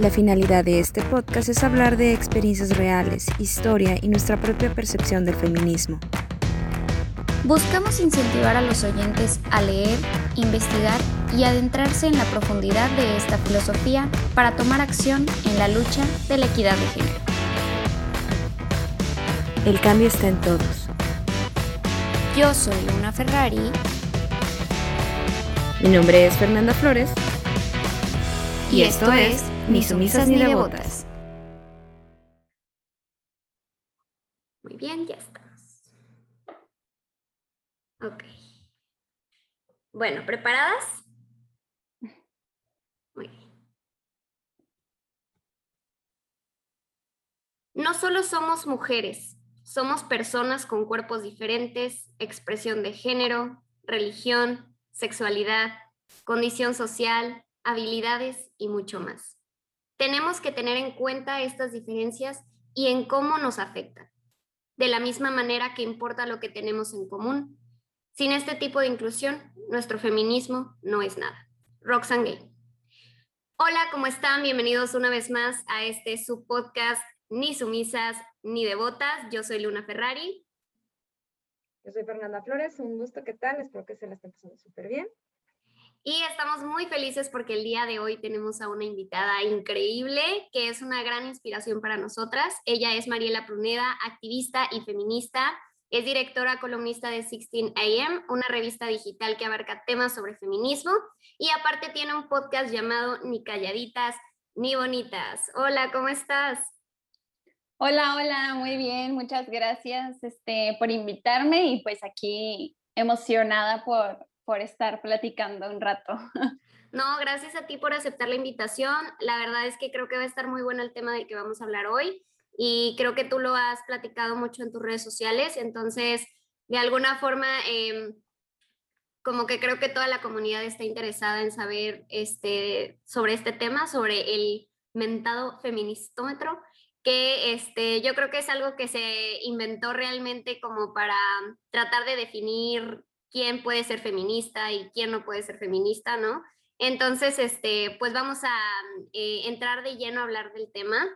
La finalidad de este podcast es hablar de experiencias reales, historia y nuestra propia percepción del feminismo. Buscamos incentivar a los oyentes a leer, investigar y adentrarse en la profundidad de esta filosofía para tomar acción en la lucha de la equidad de género. El cambio está en todos. Yo soy Luna Ferrari. Mi nombre es Fernanda Flores. Y, esto, es Ni sumisas ni devotas. Muy bien, ya estamos. Ok. Bueno, ¿preparadas? Muy bien. No solo somos mujeres, somos personas con cuerpos diferentes, expresión de género, religión, sexualidad, condición social, habilidades y mucho más. Tenemos que tener en cuenta estas diferencias y en cómo nos afectan, de la misma manera que importa lo que tenemos en común. Sin este tipo de inclusión, nuestro feminismo no es nada. Roxanne Gay. Hola, ¿cómo están? Bienvenidos una vez más a este su podcast Ni sumisas ni devotas. Yo soy Luna Ferrari. Yo soy Fernanda Flores, un gusto, ¿qué tal? Espero que se la estén pasando súper bien. Y estamos muy felices porque el día de hoy tenemos a una invitada increíble que es una gran inspiración para nosotras. Ella es Mariela Pruneda, activista y feminista. Es directora columnista de 16 AM, una revista digital que abarca temas sobre feminismo. Y aparte tiene un podcast llamado Ni calladitas ni bonitas. Hola, ¿cómo estás? Hola, hola, muy bien, muchas gracias este, por invitarme y pues aquí emocionada por, por estar platicando un rato. No, gracias a ti por aceptar la invitación. La verdad es que creo que va a estar muy bueno el tema del que vamos a hablar hoy y creo que tú lo has platicado mucho en tus redes sociales, entonces de alguna forma em, como que creo que toda la comunidad está interesada en saber este, sobre este tema, sobre el mentado feministómetro, que este, yo creo que es algo que se inventó realmente como para tratar de definir quién puede ser feminista y quién no puede ser feminista, ¿no? Entonces, este, pues vamos a eh, entrar de lleno a hablar del tema.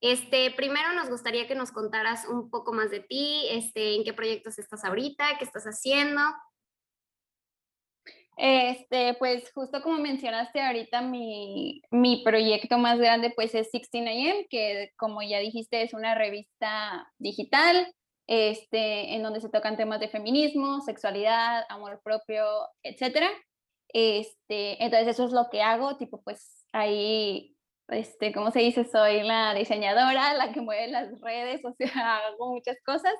Este, primero nos gustaría que nos contaras un poco más de ti, este, en qué proyectos estás ahorita, qué estás haciendo. Este, pues justo como mencionaste ahorita, mi, mi proyecto más grande pues es 16am, que como ya dijiste es una revista digital este, en donde se tocan temas de feminismo, sexualidad, amor propio, etcétera. Este, entonces eso es lo que hago, tipo pues ahí, este, ¿cómo se dice? Soy la diseñadora, la que mueve las redes, o sea, hago muchas cosas.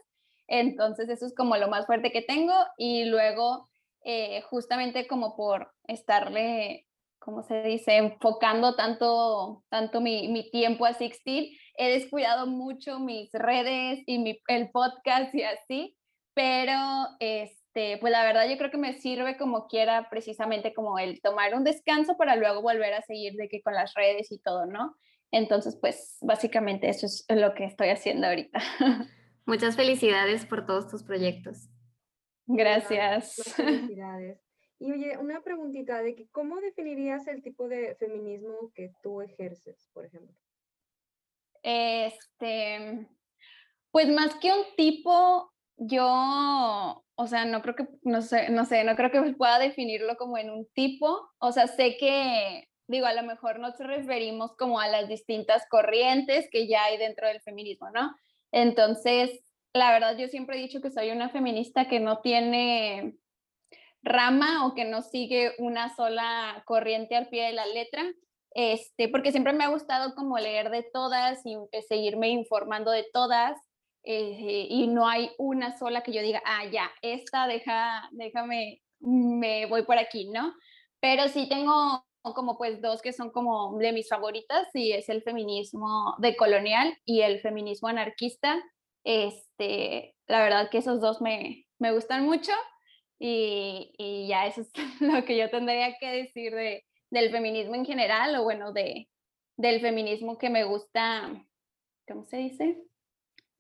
Entonces eso es como lo más fuerte que tengo y luego eh, justamente como por estarle, ¿cómo se dice? Enfocando tanto, tanto mi, tiempo a Sixteen, he descuidado mucho mis redes y mi, el podcast y así, pero este, pues la verdad yo creo que me sirve como quiera precisamente como el tomar un descanso para luego volver a seguir de que con las redes y todo, ¿no? Entonces, pues básicamente eso es lo que estoy haciendo ahorita. Muchas felicidades por todos tus proyectos. Gracias. Felicidades. Y oye, una preguntita de que cómo definirías el tipo de feminismo que tú ejerces, por ejemplo. Este, pues más que un tipo, yo, o sea, no creo que, no sé, no sé, no creo que pueda definirlo como en un tipo. O sea, sé que, digo, a lo mejor nos referimos como a las distintas corrientes que ya hay dentro del feminismo, ¿no? Entonces, la verdad, yo siempre he dicho que soy una feminista que no tiene rama o que no sigue una sola corriente al pie de la letra, este, porque siempre me ha gustado como leer de todas y eh, seguirme informando de todas, eh, y no hay una sola que yo diga, ah, ya, esta deja, déjame, me voy por aquí, ¿no? Pero sí tengo como pues dos que son como de mis favoritas y es el feminismo decolonial y el feminismo anarquista. Este, la verdad que esos dos me, me gustan mucho y, y ya eso es lo que yo tendría que decir de, del feminismo en general o bueno, de, del feminismo que me gusta, ¿cómo se dice?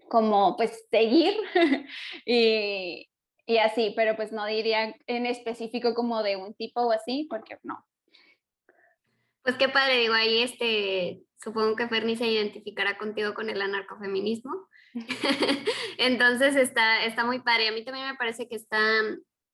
Como pues seguir y, y así, pero pues no diría en específico como de un tipo o así, porque no. Pues qué padre, digo, ahí este, supongo que Ferni se identificará contigo con el anarcofeminismo. Entonces está, está muy padre. A mí también me parece que está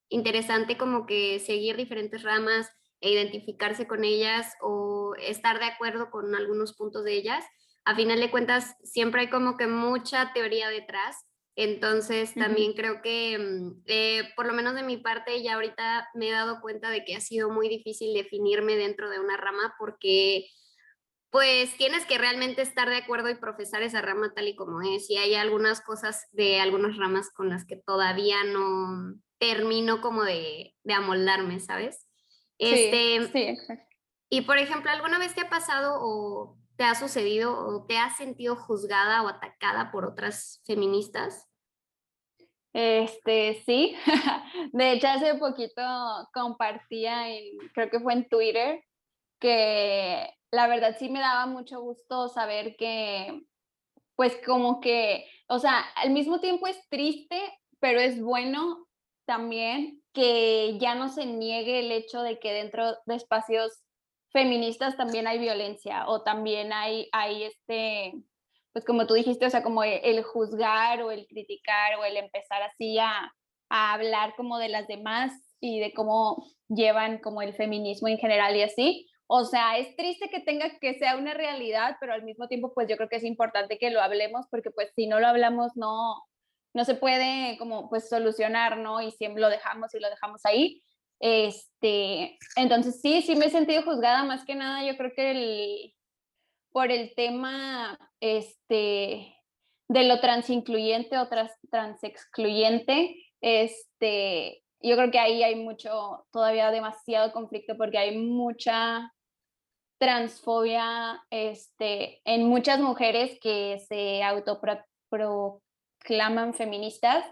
interesante como que seguir diferentes ramas e identificarse con ellas o estar de acuerdo con algunos puntos de ellas. A final de cuentas, siempre hay como que mucha teoría detrás. Entonces, también creo que, mm, eh, por lo menos de mi parte, ya ahorita me he dado cuenta de que ha sido muy difícil definirme dentro de una rama porque pues tienes que realmente estar de acuerdo y profesar esa rama tal y como es. Y hay algunas cosas de algunas ramas con las que todavía no termino como de, de amoldarme, ¿sabes? Este, sí, exacto. Y por ejemplo, ¿alguna vez te ha pasado o te ha sucedido o te has sentido juzgada o atacada por otras feministas? Este, sí. De hecho, hace poquito compartía, creo que fue en Twitter, que la verdad sí me daba mucho gusto saber que, pues como que, o sea, al mismo tiempo es triste, pero es bueno también que ya no se niegue el hecho de que dentro de espacios feministas también hay violencia o también hay, hay este, pues como tú dijiste, o sea, como el, juzgar o el criticar o el empezar así a, a hablar como de las demás y de cómo llevan como el feminismo en general y así. O sea, es triste que tenga que sea una realidad, pero al mismo tiempo, pues yo creo que es importante que lo hablemos, porque pues si no lo hablamos, no, no se puede como pues solucionar, ¿no? Y siempre lo dejamos y lo dejamos ahí. Este, entonces sí, sí me he sentido juzgada más que nada, yo creo que el, por el tema, este, de lo transincluyente o trans, transexcluyente, este, yo creo que ahí hay mucho, todavía demasiado conflicto porque hay mucha transfobia este, en muchas mujeres que se autoproclaman feministas.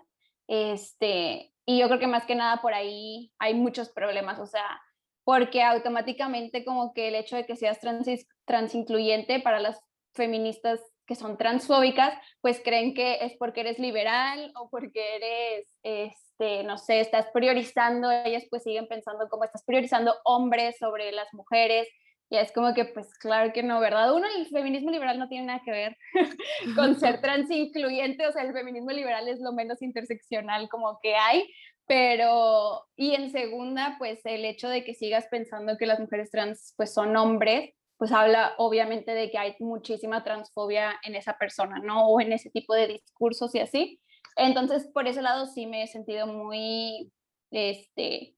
Este, y yo creo que más que nada por ahí hay muchos problemas, o sea, porque automáticamente como que el hecho de que seas trans, transincluyente para las feministas que son transfóbicas, pues creen que es porque eres liberal o porque eres, este, no sé, estás priorizando, ellas pues siguen pensando como estás priorizando hombres sobre las mujeres, y es como que, pues claro que no, ¿verdad? Uno, el feminismo liberal no tiene nada que ver con ser trans incluyente, o sea, el feminismo liberal es lo menos interseccional como que hay, pero, y en segunda, pues el hecho de que sigas pensando que las mujeres trans pues son hombres, pues habla obviamente de que hay muchísima transfobia en esa persona, ¿no? O en ese tipo de discursos y así. Entonces, por ese lado sí me he sentido muy, este,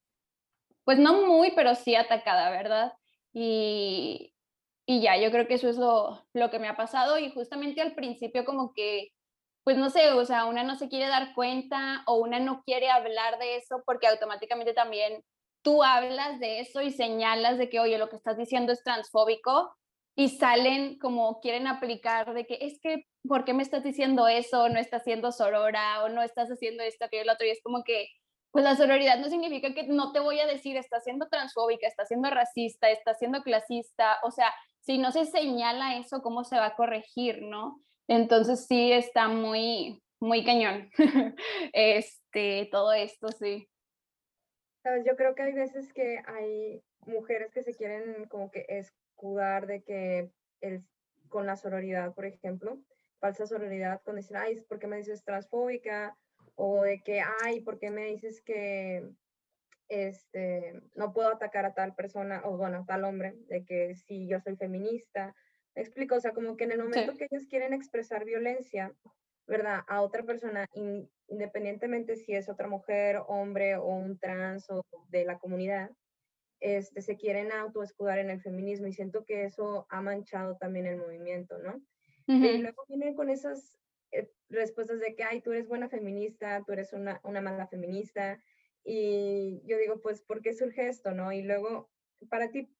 pues no muy, pero sí atacada, ¿verdad? Y, y ya, yo creo que eso es lo, lo que me ha pasado y justamente al principio como que, pues no sé, o sea, una no se quiere dar cuenta o una no quiere hablar de eso porque automáticamente también tú hablas de eso y señalas de que, oye, lo que estás diciendo es transfóbico y salen como quieren aplicar de que es que, ¿por qué me estás diciendo eso? No estás siendo sorora o no estás haciendo esto, aquello, lo otro. Y es como que pues la sororidad no significa que no te voy a decir, está siendo transfóbica, está siendo racista, está siendo clasista, o sea, si no se señala eso, ¿cómo se va a corregir, no? Entonces sí está muy, muy cañón, este, todo esto, sí. Sabes, yo creo que hay veces que hay mujeres que se quieren como que escudar de que el, con la sororidad, por ejemplo, falsa sororidad, con decir, ay, ¿por qué me dices transfóbica? O de que, ay, ¿por qué me dices que este, no puedo atacar a tal persona o bueno, a tal hombre, de que si yo soy feminista? Me explico, o sea, como que en el momento que ellos quieren expresar violencia, ¿verdad? A otra persona, independientemente si es otra mujer, hombre o un trans o de la comunidad, este, se quieren autoescudar en el feminismo y siento que eso ha manchado también el movimiento, ¿no? Y luego vienen con esas respuestas de que, ay, tú eres buena feminista, tú eres una, una mala feminista. Y yo digo, pues, ¿por qué surge esto, no? Y luego, para ti,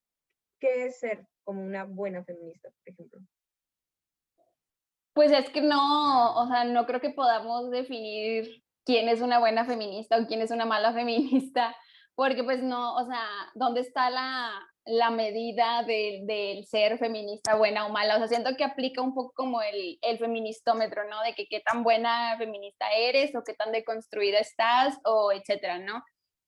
¿qué es ser como una buena feminista, por ejemplo? Pues es que no, o sea, no creo que podamos definir quién es una buena feminista o quién es una mala feminista, porque pues no, o sea, ¿dónde está la, la medida del ser feminista buena o mala. O sea, siento que aplica un poco como el, el feministómetro, ¿no? De que qué tan buena feminista eres o qué tan deconstruida estás o etcétera, ¿no?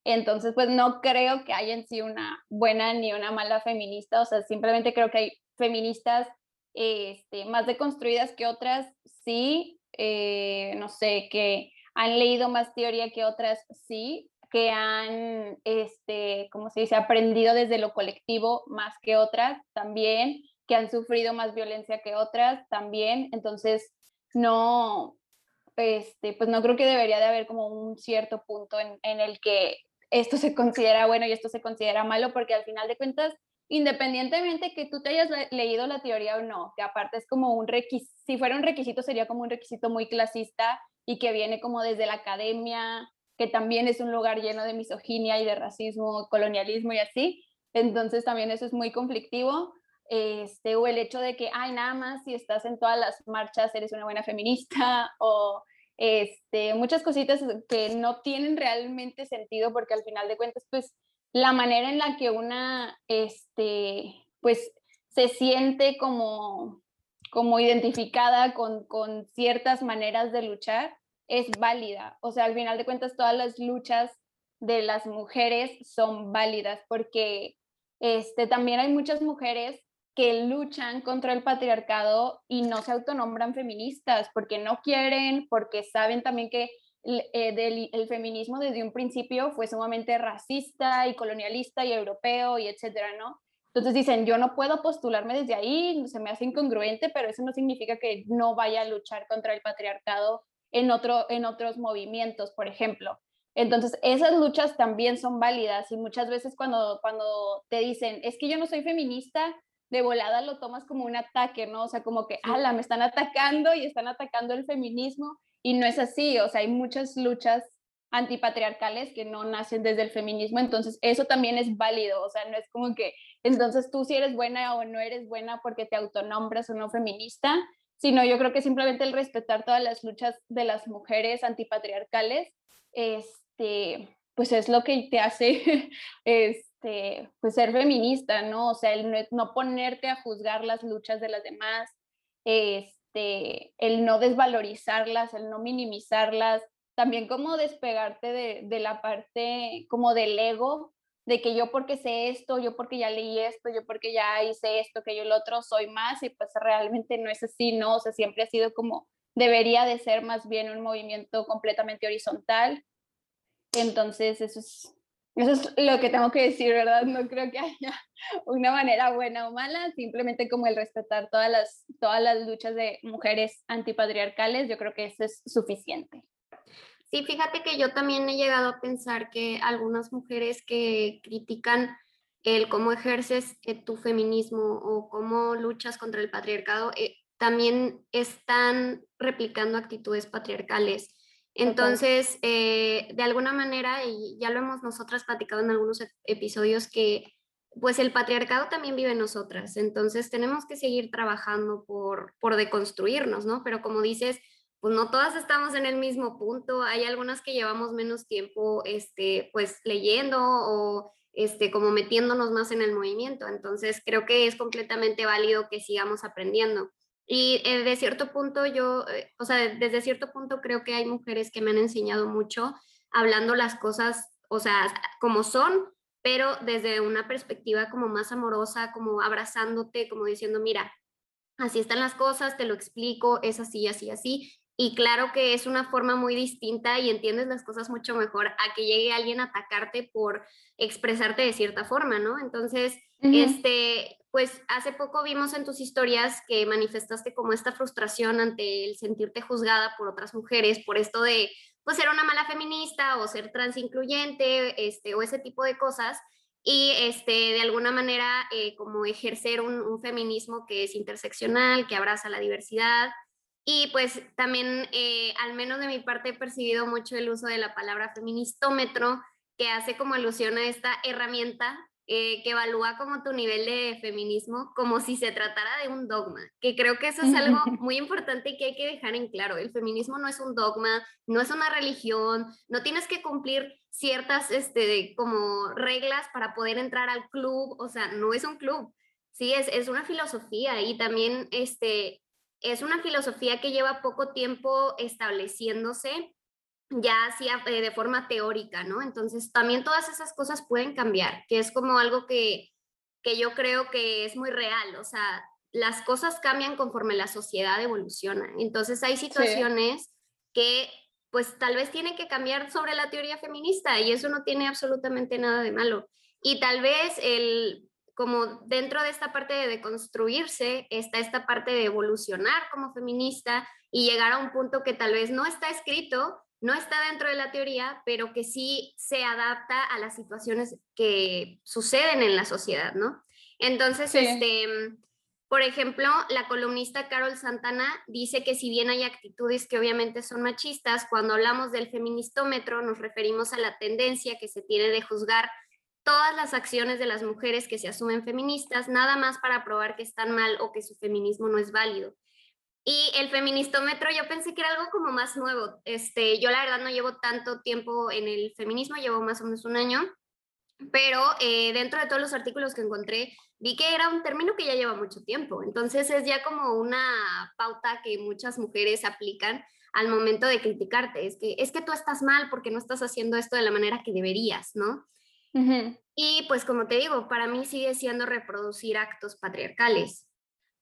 Entonces, pues no creo que haya en sí una buena ni una mala feminista, o sea, simplemente creo que hay feministas este, más deconstruidas que otras, sí, eh, no sé, que han leído más teoría que otras, sí, que han, este, como se dice, aprendido desde lo colectivo más que otras, también, que han sufrido más violencia que otras, también. Entonces, no, este, pues no creo que debería de haber como un cierto punto en, en el que esto se considera bueno y esto se considera malo, porque al final de cuentas, independientemente que tú te hayas leído la teoría o no, que aparte es como un requisito, si fuera un requisito sería como un requisito muy clasista y que viene como desde la academia, que también es un lugar lleno de misoginia y de racismo, colonialismo y así. Entonces también eso es muy conflictivo. Este, o el hecho de que, ay, nada más si estás en todas las marchas eres una buena feminista o este, muchas cositas que no tienen realmente sentido porque al final de cuentas, pues la manera en la que una, este, pues se siente como, como identificada con, con ciertas maneras de luchar es válida. O sea, al final de cuentas, todas las luchas de las mujeres son válidas porque este, también hay muchas mujeres que luchan contra el patriarcado y no se autonombran feministas porque no quieren, porque saben también que el, eh, el feminismo desde un principio fue sumamente racista y colonialista y europeo y etcétera, ¿no? Entonces dicen, yo no puedo postularme desde ahí, se me hace incongruente, pero eso no significa que no vaya a luchar contra el patriarcado en, otro, en otros movimientos, por ejemplo. Entonces, esas luchas también son válidas y muchas veces cuando, cuando te dicen, es que yo no soy feminista, de volada lo tomas como un ataque, ¿no? O sea, como que, ala, me están atacando y están atacando el feminismo y no es así, o sea, hay muchas luchas antipatriarcales que no nacen desde el feminismo, entonces eso también es válido, o sea, no es como que entonces tú si eres buena o no eres buena porque te autonombras o no feminista, sino yo creo que simplemente el respetar todas las luchas de las mujeres antipatriarcales, este, pues es lo que te hace, este, pues ser feminista, ¿no? O sea, el no, ponerte a juzgar las luchas de las demás, este, el no desvalorizarlas, el no minimizarlas, también como despegarte de, de la parte como del ego, de que yo porque sé esto, yo porque ya leí esto, yo porque ya hice esto, que yo el otro soy más y pues realmente no es así, ¿no? O sea, siempre ha sido como, debería de ser más bien un movimiento completamente horizontal entonces, eso es, eso es lo que tengo que decir, ¿verdad? No creo que haya una manera buena o mala, simplemente como el respetar todas las, todas las luchas de mujeres antipatriarcales, yo creo que eso es suficiente. Sí, fíjate que yo también he llegado a pensar que algunas mujeres que critican el cómo ejerces eh, tu feminismo o cómo luchas contra el patriarcado, eh, también están replicando actitudes patriarcales. Entonces, eh, de alguna manera, y ya lo hemos nosotras platicado en algunos episodios, que pues el patriarcado también vive en nosotras, entonces tenemos que seguir trabajando por, por deconstruirnos, ¿no? Pero como dices, pues no todas estamos en el mismo punto, hay algunas que llevamos menos tiempo, este, pues leyendo o este, como metiéndonos más en el movimiento, entonces creo que es completamente válido que sigamos aprendiendo. Y eh, de cierto punto yo, eh, o sea, desde cierto punto creo que hay mujeres que me han enseñado mucho hablando las cosas, o sea, como son, pero desde una perspectiva como más amorosa, como abrazándote, como diciendo, mira, así están las cosas, te lo explico, es así, así, así. Y claro que es una forma muy distinta y entiendes las cosas mucho mejor a que llegue alguien a atacarte por expresarte de cierta forma, ¿no? Entonces, este, pues hace poco vimos en tus historias que manifestaste como esta frustración ante el sentirte juzgada por otras mujeres, por esto de pues ser una mala feminista o ser transincluyente, este, o ese tipo de cosas, y este, de alguna manera eh, como ejercer un, feminismo que es interseccional, que abraza la diversidad. Y pues también, eh, al menos de mi parte, he percibido mucho el uso de la palabra feministómetro, que hace como alusión a esta herramienta eh, que evalúa como tu nivel de feminismo como si se tratara de un dogma, que creo que eso es algo muy importante y que hay que dejar en claro. El feminismo no es un dogma, no es una religión, no tienes que cumplir ciertas este, como reglas para poder entrar al club, o sea, no es un club, sí, es, es una filosofía y también este, es una filosofía que lleva poco tiempo estableciéndose ya así eh, de forma teórica, ¿no? Entonces, también todas esas cosas pueden cambiar, que es como algo que, que yo creo que es muy real, o sea, las cosas cambian conforme la sociedad evoluciona. Entonces, hay situaciones que pues tal vez tienen que cambiar sobre la teoría feminista y eso no tiene absolutamente nada de malo. Y tal vez el, como dentro de esta parte de deconstruirse, está esta parte de evolucionar como feminista y llegar a un punto que tal vez no está escrito, no está dentro de la teoría, pero que sí se adapta a las situaciones que suceden en la sociedad, ¿no? Entonces, este, por ejemplo, la columnista Carol Santana dice que si bien hay actitudes que obviamente son machistas, cuando hablamos del feministómetro nos referimos a la tendencia que se tiene de juzgar todas las acciones de las mujeres que se asumen feministas, nada más para probar que están mal o que su feminismo no es válido. Y el feministómetro yo pensé que era algo como más nuevo. Este, yo la verdad no llevo tanto tiempo en el feminismo, llevo más o menos un año, pero eh, dentro de todos los artículos que encontré vi que era un término que ya lleva mucho tiempo. Entonces es ya como una pauta que muchas mujeres aplican al momento de criticarte. Es que es que tú estás mal porque no estás haciendo esto de la manera que deberías, ¿no? Y pues como te digo, para mí sigue siendo reproducir actos patriarcales.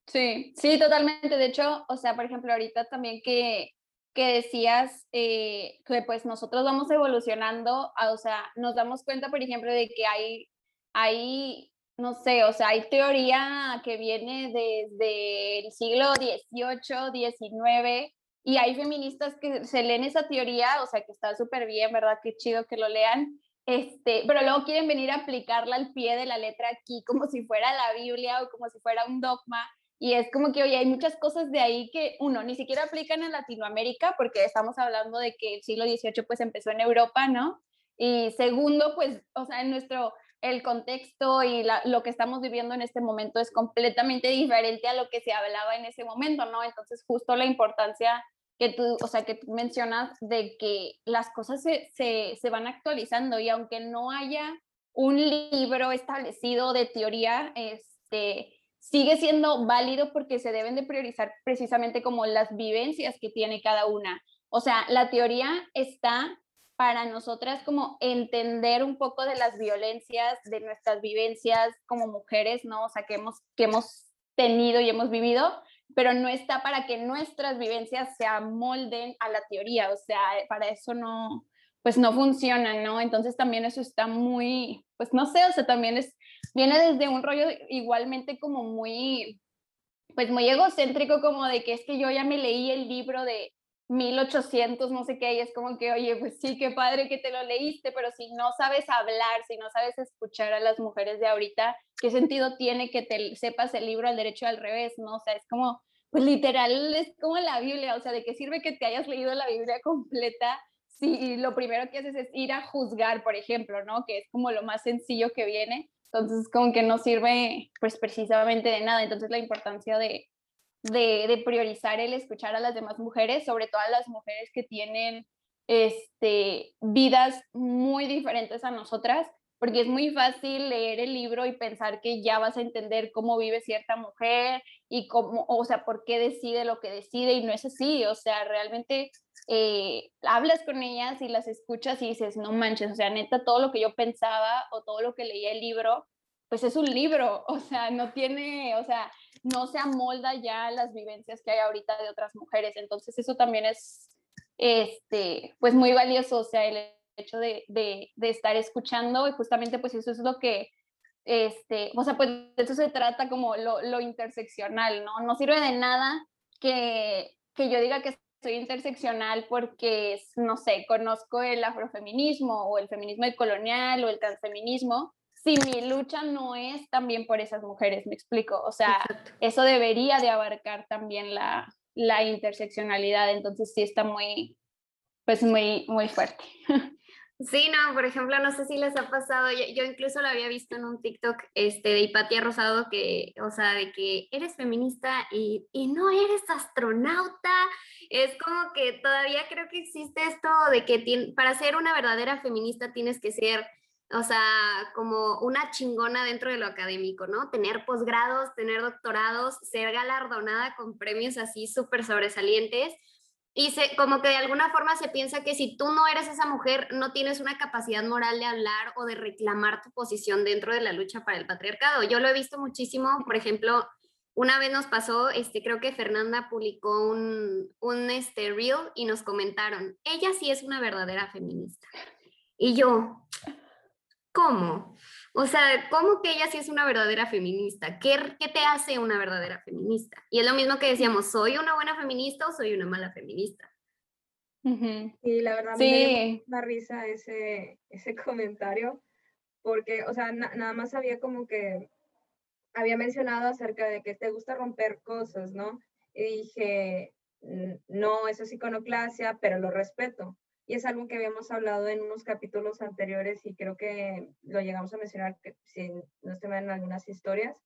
Sí, sí, totalmente. De hecho, o sea, por ejemplo, ahorita también que, que decías eh, que pues nosotros vamos evolucionando, o sea, nos damos cuenta, por ejemplo, de que hay, hay, no sé, o sea, hay teoría que viene desde el siglo XVIII, XIX, y hay feministas que se leen esa teoría, o sea, que está súper bien, ¿verdad? Qué chido que lo lean. Este, pero luego quieren venir a aplicarla al pie de la letra aquí, como si fuera la Biblia o como si fuera un dogma. Y es como que, oye, hay muchas cosas de ahí que, uno, ni siquiera aplican en Latinoamérica, porque estamos hablando de que el siglo XVIII pues empezó en Europa, ¿no? Y segundo, pues, o sea, en nuestro, el contexto y lo que estamos viviendo en este momento es completamente diferente a lo que se hablaba en ese momento, ¿no? Entonces, justo la importancia que tú, o sea, que tú mencionas de que las cosas se, se, se van actualizando y aunque no haya un libro establecido de teoría, este, sigue siendo válido porque se deben de priorizar precisamente como las vivencias que tiene cada una. O sea, la teoría está para nosotras como entender un poco de las violencias, de nuestras vivencias como mujeres, ¿no? O sea, que hemos, que hemos tenido y hemos vivido, pero no está para que nuestras vivencias se amolden a la teoría, o sea, para eso no, pues no funciona, ¿no? Entonces también eso está muy, pues no sé, o sea, también es viene desde un rollo igualmente como muy, pues muy egocéntrico, como de que es que yo ya me leí el libro de 1800, no sé qué, y es como que, oye, pues sí, qué padre que te lo leíste, pero si no sabes hablar, si no sabes escuchar a las mujeres de ahorita, ¿qué sentido tiene que te sepas el libro al derecho y al revés, no? O sea, es como, pues literal, es como la Biblia, o sea, ¿de qué sirve que te hayas leído la Biblia completa si lo primero que haces es ir a juzgar, por ejemplo, ¿no? Que es como lo más sencillo que viene. Entonces, como que no sirve pues precisamente de nada. Entonces, la importancia de, de, priorizar el escuchar a las demás mujeres, sobre todo a las mujeres que tienen este, vidas muy diferentes a nosotras, porque es muy fácil leer el libro y pensar que ya vas a entender cómo vive cierta mujer y cómo, o sea, por qué decide lo que decide y no es así, o sea, realmente eh, hablas con ellas y las escuchas y dices, no manches, o sea, neta, todo lo que yo pensaba o todo lo que leía el libro, pues es un libro, o sea, no tiene, o sea, no se amolda ya las vivencias que hay ahorita de otras mujeres, entonces eso también es, este, pues muy valioso, o sea, el hecho de, de, de estar escuchando y justamente pues eso es lo que este, o sea, pues de eso se trata como lo, lo interseccional, ¿no? No sirve de nada que, que, yo diga que soy interseccional porque, no sé, conozco el afrofeminismo o el feminismo colonial o el transfeminismo, si mi lucha no es también por esas mujeres, me explico. O sea, eso debería de abarcar también la, la interseccionalidad, entonces sí está muy, pues muy, muy fuerte. Sí, no, por ejemplo, no sé si les ha pasado, yo, incluso lo había visto en un TikTok este, de Hipatia Rosado, que, o sea, de que eres feminista y, y, no eres astronauta. Es como que todavía creo que existe esto de que para ser una verdadera feminista tienes que ser, o sea, como una chingona dentro de lo académico, ¿no? Tener posgrados, tener doctorados, ser galardonada con premios así súper sobresalientes Y se, como que de alguna forma se piensa que si tú no eres esa mujer, no tienes una capacidad moral de hablar o de reclamar tu posición dentro de la lucha para el patriarcado. Yo lo he visto muchísimo, por ejemplo, una vez nos pasó, este, creo que Fernanda publicó un, un este, reel y nos comentaron, ella sí es una verdadera feminista. Y yo, ¿cómo? O sea, ¿cómo que ella sí es una verdadera feminista? ¿Qué, ¿Qué, te hace una verdadera feminista? Y es lo mismo que decíamos, ¿soy una buena feminista o soy una mala feminista? Y la verdad me dio risa ese, ese comentario, porque, o sea, nada más había como que, había mencionado acerca de que te gusta romper cosas, ¿no? Y dije, no, eso es iconoclasia, pero lo respeto y es algo que habíamos hablado en unos capítulos anteriores y creo que lo llegamos a mencionar, si no se en algunas historias,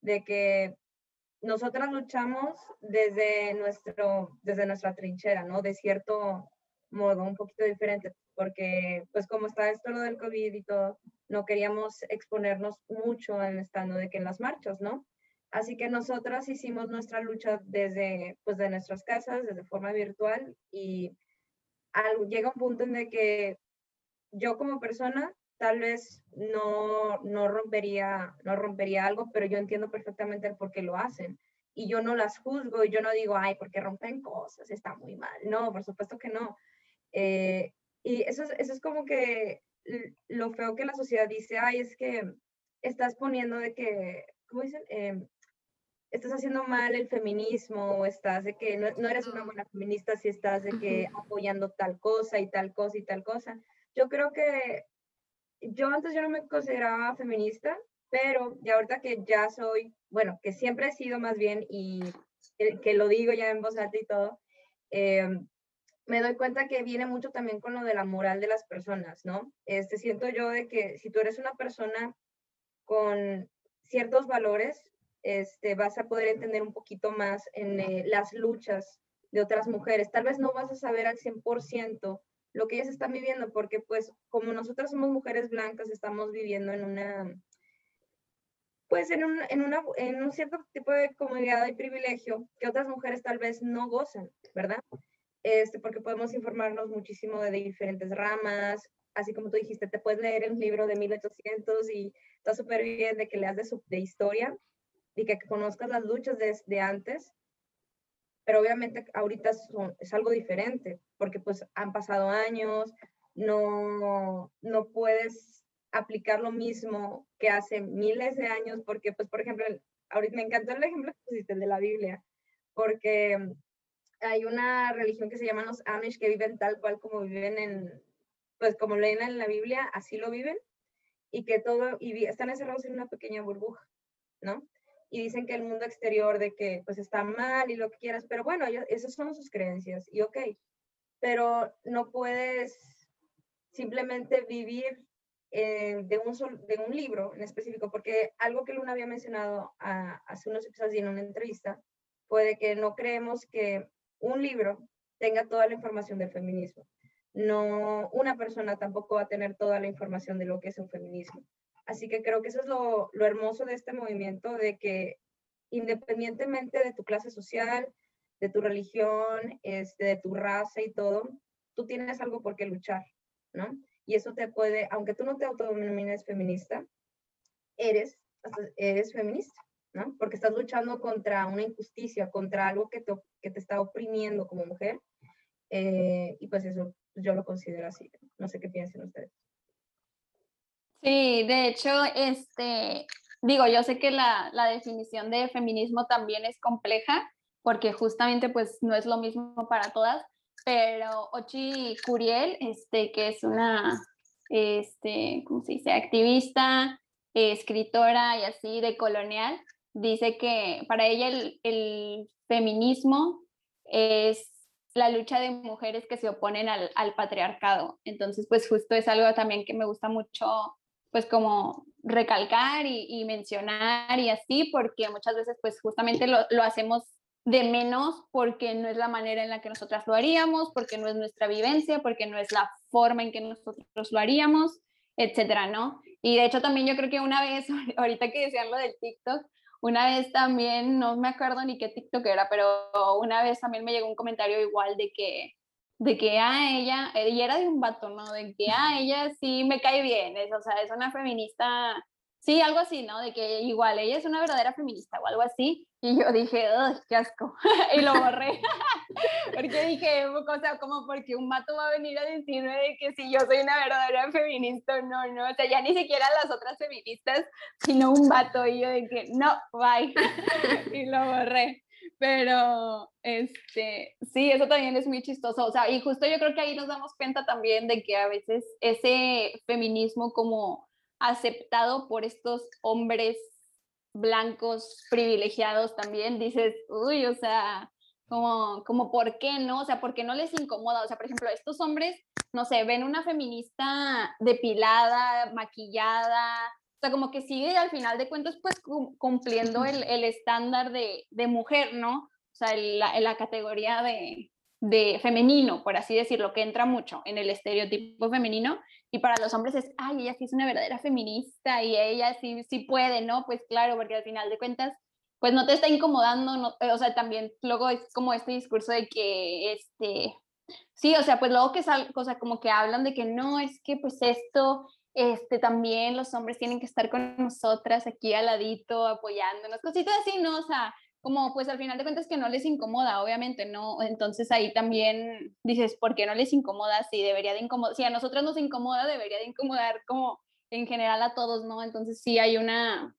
de que nosotras luchamos desde, nuestro, desde nuestra trinchera, ¿no? De cierto modo, un poquito diferente, porque pues como está esto lo del COVID y todo, no queríamos exponernos mucho en estando de que en las marchas, ¿no? Así que nosotras hicimos nuestra lucha desde, pues de nuestras casas, desde forma virtual y llega un punto en el que yo como persona tal vez no, no, rompería, no rompería algo, pero yo entiendo perfectamente el por qué lo hacen. Y yo no las juzgo y yo no digo, ay, porque rompen cosas, está muy mal. No, por supuesto que no. Eh, y eso es, eso es como que lo feo que la sociedad dice, ay, es que estás poniendo de que, ¿cómo dicen? Eh, estás haciendo mal el feminismo o estás de que no, no, eres una buena feminista si estás de que apoyando tal cosa y tal cosa y tal cosa. Yo creo que yo antes yo no me consideraba feminista, pero ya ahorita que ya soy, bueno, que siempre he sido más bien y que, lo digo ya en voz alta y todo, eh, me doy cuenta que viene mucho también con lo de la moral de las personas, ¿no? Este, siento yo de que si tú eres una persona con ciertos valores, este, vas a poder entender un poquito más en eh, las luchas de otras mujeres. Tal vez no vas a saber al 100% lo que ellas están viviendo, porque pues como nosotras somos mujeres blancas, estamos viviendo en una, pues en un, en una, en un cierto tipo de comodidad y privilegio que otras mujeres tal vez no gozan, ¿verdad? Este, porque podemos informarnos muchísimo de diferentes ramas, así como tú dijiste, te puedes leer un libro de 1800 y está súper bien de que leas de, su, de historia, y que conozcas las luchas desde antes, pero obviamente ahorita es algo diferente, porque pues han pasado años, no, no puedes aplicar lo mismo que hace miles de años, porque pues por ejemplo, ahorita me encantó el ejemplo que pusiste, el de la Biblia, porque hay una religión que se llama los Amish que viven tal cual como viven en, pues como leen en la Biblia, así lo viven, y que todo, y están encerrados en una pequeña burbuja, ¿no? Y dicen que el mundo exterior de que pues está mal y lo que quieras, pero bueno, esas son sus creencias y ok, pero no puedes simplemente vivir eh, de, un de un libro en específico, porque algo que Luna había mencionado hace unos episodios y en una entrevista, puede que no creemos que un libro tenga toda la información del feminismo. No, una persona tampoco va a tener toda la información de lo que es un feminismo. Así que creo que eso es lo, hermoso de este movimiento, de que independientemente de tu clase social, de tu religión, este, de tu raza y todo, tú tienes algo por qué luchar, ¿no? Y eso te puede, aunque tú no te autodenomines feminista, eres, eres feminista, ¿no? Porque estás luchando contra una injusticia, contra algo que te, que te está oprimiendo como mujer. Eh, y pues eso yo lo considero así. No sé qué piensan ustedes. Sí, de hecho, este, digo, yo sé que la, la, definición de feminismo también es compleja, porque justamente pues no es lo mismo para todas, pero Ochi Curiel, este, que es una, este, ¿cómo se dice?, activista, escritora y así de colonial, dice que para ella el, el feminismo es la lucha de mujeres que se oponen al, al, patriarcado. Entonces, pues justo es algo también que me gusta mucho pues como recalcar y, mencionar y así, porque muchas veces pues justamente lo, lo, hacemos de menos porque no es la manera en la que nosotras lo haríamos, porque no es nuestra vivencia, porque no es la forma en que nosotros lo haríamos, etcétera, ¿no? Y de hecho también yo creo que una vez, ahorita que decían lo del TikTok, una vez también, no me acuerdo ni qué TikTok era, pero una vez también me llegó un comentario igual de que, de que a ah, ella, ella era de un vato, ¿no? De que a ah, ella sí me cae bien, es, o sea, es una feminista Sí, algo así, ¿no? De que igual ella es una verdadera feminista o algo así. Y yo dije, ¡ay, qué asco! y lo borré. porque dije, o sea, como porque un mato va a venir a decirme de que si yo soy una verdadera feminista, no, no. O sea, ya ni siquiera las otras feministas, sino un vato. Y yo dije, no, bye. y lo borré. Pero, este, sí, eso también es muy chistoso. O sea, y justo yo creo que ahí nos damos cuenta también de que a veces ese feminismo como aceptado por estos hombres blancos privilegiados también, dices, uy, o sea, como, como, ¿por qué no? O sea, ¿por qué no les incomoda? O sea, por ejemplo, estos hombres, no sé, ven una feminista depilada, maquillada, o sea, como que sigue al final de cuentas, pues cumpliendo el, el estándar de, de, mujer, ¿no? O sea, en la categoría de, de femenino, por así decirlo, que entra mucho en el estereotipo femenino, y para los hombres es, ay, ella sí es una verdadera feminista y ella sí, sí puede, ¿no? Pues claro, porque al final de cuentas, pues no te está incomodando, no, o sea, también luego es como este discurso de que, este, sí, o sea, pues luego que sal, cosa como que hablan de que no, es que pues esto, este, también los hombres tienen que estar con nosotras aquí al ladito, apoyándonos, cositas así, ¿no? O sea, como pues al final de cuentas que no les incomoda, obviamente, ¿no? Entonces ahí también dices, ¿por qué no les incomoda? Si debería de incomodar, si a nosotros nos incomoda, debería de incomodar como en general a todos, ¿no? Entonces sí hay una,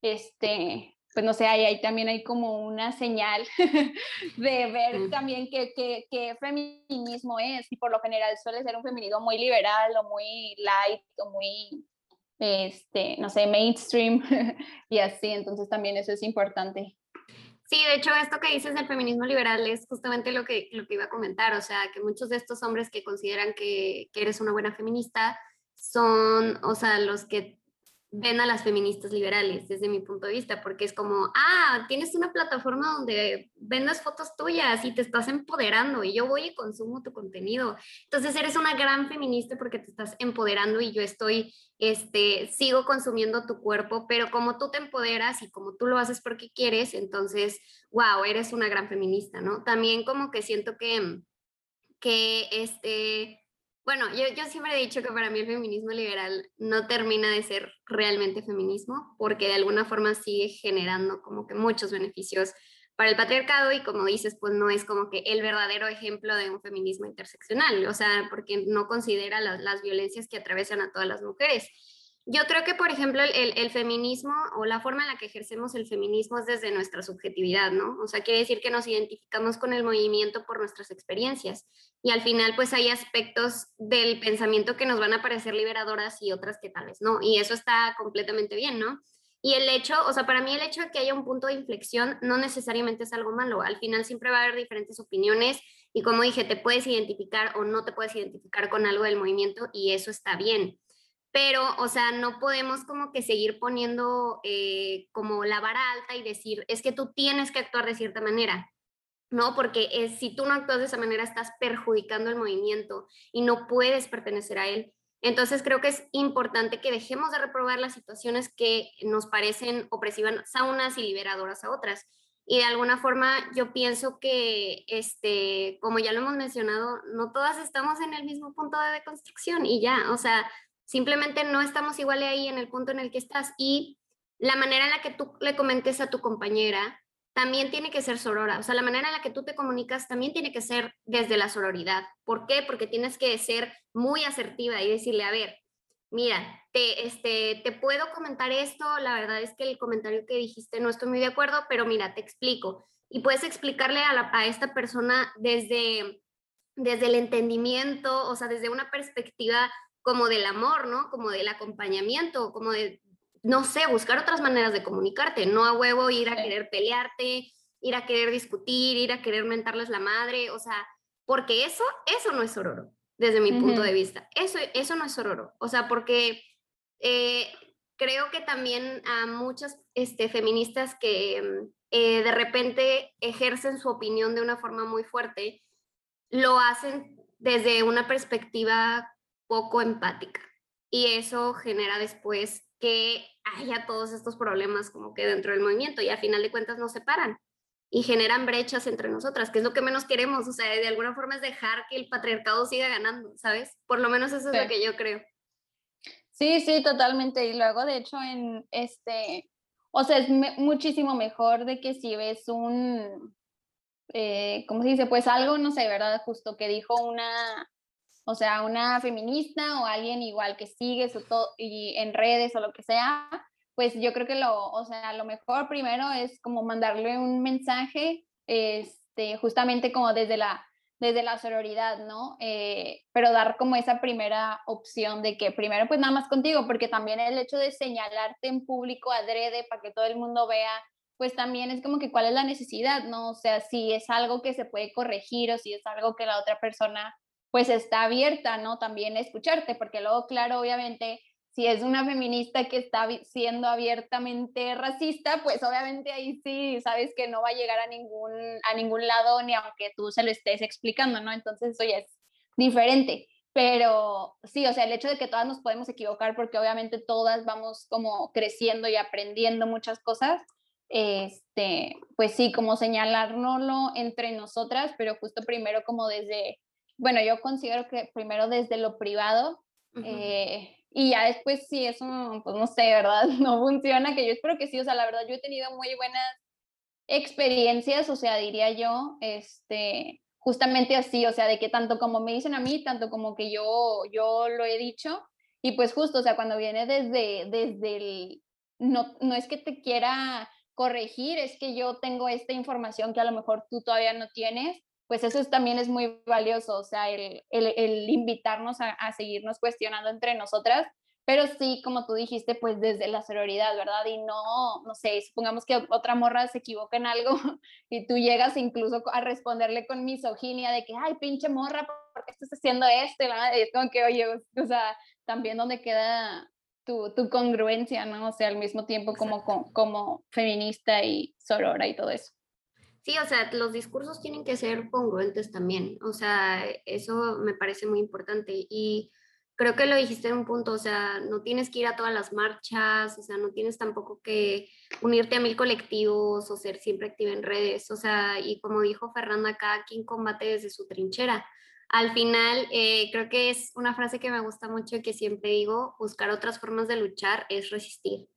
este, pues no sé, ahí, ahí también hay como una señal de ver también qué, qué, qué, feminismo es, y por lo general suele ser un feminismo muy liberal o muy light o muy, este, no sé, mainstream y así, entonces también eso es importante. Sí, de hecho, esto que dices del feminismo liberal es justamente lo que, lo que iba a comentar, o sea, que muchos de estos hombres que consideran que, que eres una buena feminista son, o sea, los que ven a las feministas liberales desde mi punto de vista, porque es como, ah, tienes una plataforma donde vendes fotos tuyas y te estás empoderando y yo voy y consumo tu contenido. Entonces eres una gran feminista porque te estás empoderando y yo estoy, este, sigo consumiendo tu cuerpo, pero como tú te empoderas y como tú lo haces porque quieres, entonces, wow, eres una gran feminista, ¿no? También como que siento que, que este bueno, yo, siempre he dicho que para mí el feminismo liberal no termina de ser realmente feminismo, porque de alguna forma sigue generando como que muchos beneficios para el patriarcado y como dices, pues no es como que el verdadero ejemplo de un feminismo interseccional, o sea, porque no considera las, las violencias que atraviesan a todas las mujeres. Yo creo que, por ejemplo, el, el, feminismo o la forma en la que ejercemos el feminismo es desde nuestra subjetividad, ¿no? O sea, quiere decir que nos identificamos con el movimiento por nuestras experiencias y al final pues hay aspectos del pensamiento que nos van a parecer liberadoras y otras que tal vez no, y eso está completamente bien, ¿no? Y el hecho, o sea, para mí el hecho de que haya un punto de inflexión no necesariamente es algo malo, al final siempre va a haber diferentes opiniones y como dije, te puedes identificar o no te puedes identificar con algo del movimiento y eso está bien pero, o sea, no podemos como que seguir poniendo eh, como la vara alta y decir, es que tú tienes que actuar de cierta manera. ¿no? Porque es, si tú no actúas de esa manera, estás perjudicando el movimiento y no puedes pertenecer a él. Entonces creo que es importante que dejemos de reprobar las situaciones que nos parecen opresivas a unas y liberadoras a otras. Y de alguna forma yo pienso que, este, como ya lo hemos mencionado, no todas estamos en el mismo punto de deconstrucción y ya, o sea, simplemente no estamos igual ahí en el punto en el que estás. Y la manera en la que tú le comentes a tu compañera también tiene que ser sorora. O sea, la manera en la que tú te comunicas también tiene que ser desde la sororidad. ¿Por qué? Porque tienes que ser muy asertiva y decirle, a ver, mira, te, este, te puedo comentar esto, la verdad es que el comentario que dijiste no estoy muy de acuerdo, pero mira, te explico. Y puedes explicarle a, a esta persona desde, desde el entendimiento, o sea, desde una perspectiva como del amor, ¿no? Como del acompañamiento, como de, no sé, buscar otras maneras de comunicarte, no a huevo ir a querer pelearte, ir a querer discutir, ir a querer mentarles la madre, o sea, porque eso, eso no es sororo, desde mi punto de vista. Eso, eso no es sororo, o sea, porque eh, creo que también a muchas este, feministas que eh, de repente ejercen su opinión de una forma muy fuerte, lo hacen desde una perspectiva poco empática y eso genera después que haya todos estos problemas como que dentro del movimiento y al final de cuentas nos separan y generan brechas entre nosotras, que es lo que menos queremos, o sea, de alguna forma es dejar que el patriarcado siga ganando, ¿sabes? Por lo menos eso es lo que yo creo. Sí, sí, totalmente. Y luego, de hecho, en este, o sea, es muchísimo mejor de que si ves un, eh, ¿cómo se dice? Pues algo, no sé, ¿verdad? Justo que dijo una, o sea, una feminista o alguien igual que sigue su todo, y en redes o lo que sea, pues yo creo que lo, o sea, lo mejor primero es como mandarle un mensaje, este, justamente como desde la, desde la sororidad, ¿no? Eh, pero dar como esa primera opción de que primero pues nada más contigo, porque también el hecho de señalarte en público adrede para que todo el mundo vea, pues también es como que cuál es la necesidad, ¿no? O sea, si es algo que se puede corregir o si es algo que la otra persona pues está abierta, ¿no? También a escucharte, porque luego, claro, obviamente si es una feminista que está siendo abiertamente racista, pues obviamente ahí sí sabes que no va a llegar a ningún, a ningún lado ni aunque tú se lo estés explicando, ¿no? Entonces eso ya es diferente. Pero sí, o sea, el hecho de que todas nos podemos equivocar porque obviamente todas vamos como creciendo y aprendiendo muchas cosas, este, pues sí, como señalárnoslo entre nosotras, pero justo primero como desde, bueno, yo considero que primero desde lo privado, eh, y ya después si eso, pues no sé, ¿verdad? No funciona, que yo espero que sí, o sea, la verdad yo he tenido muy buenas experiencias, o sea, diría yo, este, justamente así, o sea, de que tanto como me dicen a mí, tanto como que yo, yo lo he dicho, y pues justo, o sea, cuando viene desde, desde el, no, no es que te quiera corregir, es que yo tengo esta información que a lo mejor tú todavía no tienes, pues eso también es muy valioso, o sea, el, el, invitarnos a, seguirnos cuestionando entre nosotras, pero sí, como tú dijiste, pues desde la sororidad, ¿verdad? Y no, no sé, supongamos que otra morra se equivoca en algo y tú llegas incluso a responderle con misoginia de que, ay, pinche morra, ¿por qué estás haciendo esto? Y es como que, oye, o sea, también donde queda tu, tu congruencia, ¿no? O sea, al mismo tiempo como, como, como feminista y sorora y todo eso. Sí, o sea, los discursos tienen que ser congruentes también, o sea, eso me parece muy importante y creo que lo dijiste en un punto, o sea, no tienes que ir a todas las marchas, o sea, no tienes tampoco que unirte a mil colectivos o ser siempre activa en redes, o sea, y como dijo Fernanda, cada quien combate desde su trinchera. Al final, eh, creo que es una frase que me gusta mucho y que siempre digo, buscar otras formas de luchar es resistir.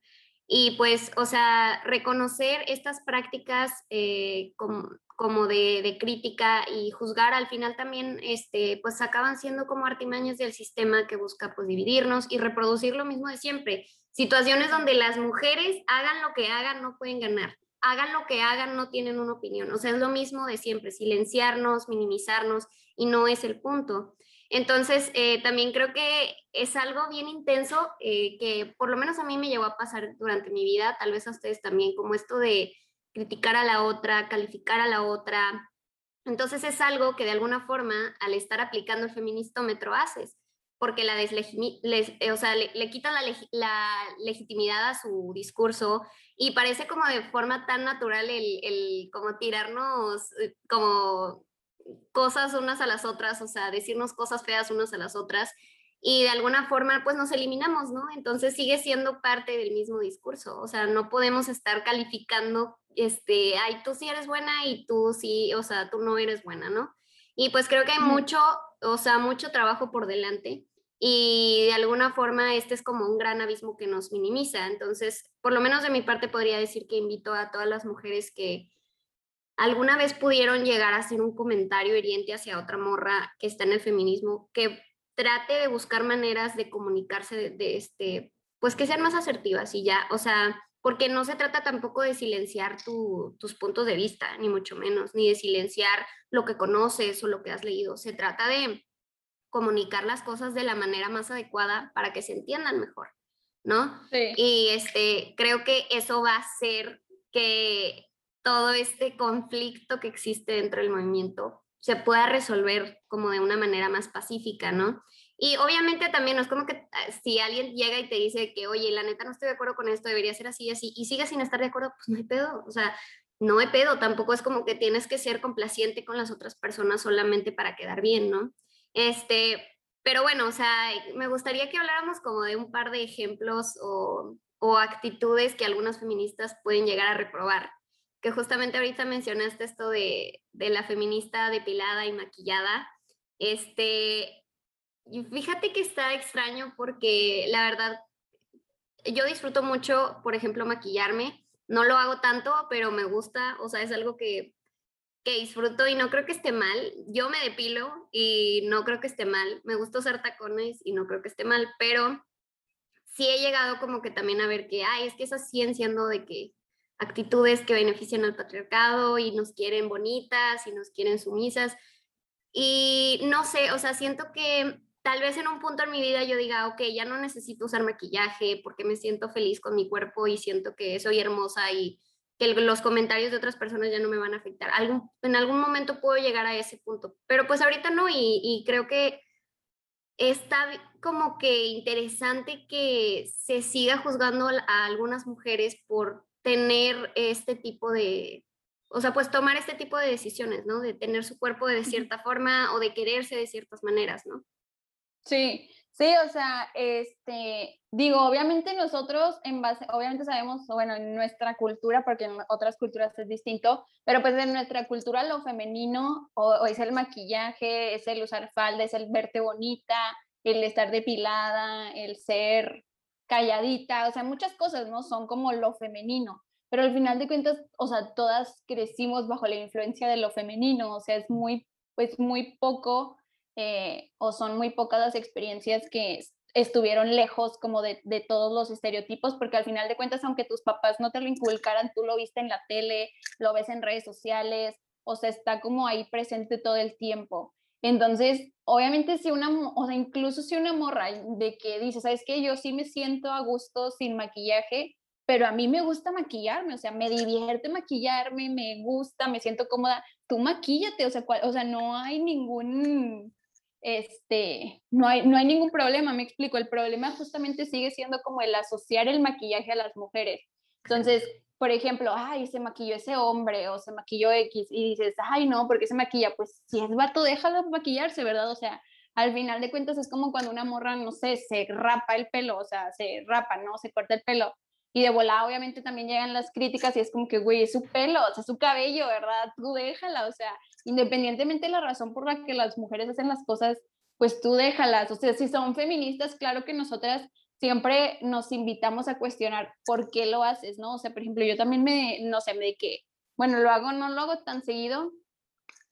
Y pues, o sea, reconocer estas prácticas eh, como, de, crítica y juzgar al final también, este, pues acaban siendo como artimañas del sistema que busca pues dividirnos y reproducir lo mismo de siempre. Situaciones donde las mujeres hagan lo que hagan, no pueden ganar. Hagan lo que hagan, no tienen una opinión. O sea, es lo mismo de siempre, silenciarnos, minimizarnos y no es el punto. Entonces, eh, también creo que es algo bien intenso eh, que por lo menos a mí me llevó a pasar durante mi vida, tal vez a ustedes también, como esto de criticar a la otra, calificar a la otra. Entonces es algo que de alguna forma, al estar aplicando el feministómetro, haces, porque la o sea, le, quitan la, legitimidad a su discurso y parece como de forma tan natural el, el como tirarnos eh, como cosas unas a las otras, o sea, decirnos cosas feas unas a las otras y de alguna forma pues nos eliminamos, ¿no? Entonces sigue siendo parte del mismo discurso, o sea, no podemos estar calificando, este, ay, tú sí eres buena y tú sí, o sea, tú no eres buena, ¿no? Y pues creo que hay mucho, o sea, mucho trabajo por delante y de alguna forma este es como un gran abismo que nos minimiza. Entonces, por lo menos de mi parte podría decir que invito a todas las mujeres que alguna vez pudieron llegar a hacer un comentario hiriente hacia otra morra que está en el feminismo, que trate de buscar maneras de comunicarse de, este, pues que sean más asertivas y ya, o sea, porque no se trata tampoco de silenciar tus puntos de vista, ni mucho menos, ni de silenciar lo que conoces o lo que has leído, se trata de comunicar las cosas de la manera más adecuada para que se entiendan mejor, ¿no? Sí. Y este, creo que eso va a hacer que todo este conflicto que existe dentro del movimiento se pueda resolver como de una manera más pacífica, ¿no? Y obviamente también no es como que ah, si alguien llega y te dice que, oye, la neta no estoy de acuerdo con esto, debería ser así y así, y sigues sin estar de acuerdo, pues no hay pedo, o sea, no hay pedo, tampoco es como que tienes que ser complaciente con las otras personas solamente para quedar bien, ¿no? Este, pero bueno, o sea, me gustaría que habláramos como de un par de ejemplos o, o actitudes que algunas feministas pueden llegar a reprobar. Que justamente ahorita mencionaste esto de, de la feminista depilada y maquillada. Este, fíjate que está extraño porque la verdad, yo disfruto mucho, por ejemplo, maquillarme. No lo hago tanto, pero me gusta, o sea, es algo que que disfruto y no creo que esté mal. Yo me depilo y no creo que esté mal. Me gusta usar tacones y no creo que esté mal, pero sí he llegado como que también a ver que, ay, es que esas siguen siendo de que actitudes que benefician al patriarcado y nos quieren bonitas y nos quieren sumisas. Y no sé, o sea, siento que tal vez en un punto en mi vida yo diga, ok, ya no necesito usar maquillaje porque me siento feliz con mi cuerpo y siento que soy hermosa y que los comentarios de otras personas ya no me van a afectar. Algún, en algún momento puedo llegar a ese punto, pero pues ahorita no y, creo que está como que interesante que se siga juzgando a algunas mujeres por tener este tipo de, o sea, pues tomar este tipo de decisiones, ¿no? De tener su cuerpo de cierta forma o de quererse de ciertas maneras, ¿no? Sí, Sí, o sea, este, digo, obviamente nosotros en base, obviamente sabemos, bueno, en nuestra cultura, porque en otras culturas es distinto, pero pues en nuestra cultura lo femenino o, es el maquillaje, es el usar falda, es el verte bonita, el estar depilada, el ser calladita, o sea, muchas cosas, ¿no? Son como lo femenino, pero al final de cuentas, o sea, todas crecimos bajo la influencia de lo femenino, o sea, es muy, pues muy poco eh, o son muy pocas las experiencias que estuvieron lejos como de, de, todos los estereotipos, porque al final de cuentas, aunque tus papás no te lo inculcaran, tú lo viste en la tele, lo ves en redes sociales, o sea, está como ahí presente todo el tiempo. Entonces, obviamente si una, o sea, incluso si una morra de que dice, ¿sabes qué? Yo sí me siento a gusto sin maquillaje, pero a mí me gusta maquillarme, o sea, me divierte maquillarme, me gusta, me siento cómoda, tú maquíllate, o sea, o sea, no hay ningún, este, no hay, no hay ningún problema, me explico, el problema justamente sigue siendo como el asociar el maquillaje a las mujeres. Entonces, por ejemplo, ay, se maquilló ese hombre o se maquilló X y dices, ay, no, ¿por qué se maquilla? Pues si es vato, déjalo maquillarse, ¿verdad? O sea, al final de cuentas es como cuando una morra, no sé, se rapa el pelo, o sea, se rapa, ¿no? Se corta el pelo. Y de volada, obviamente, también llegan las críticas y es como que, güey, es su pelo, o sea, su cabello, ¿verdad? Tú déjala, o sea, independientemente de la razón por la que las mujeres hacen las cosas, pues tú déjalas. O sea, si son feministas, claro que nosotras siempre nos invitamos a cuestionar por qué lo haces, ¿no? O sea, por ejemplo, yo también me, no sé, me de que, bueno, lo hago, no lo hago tan seguido,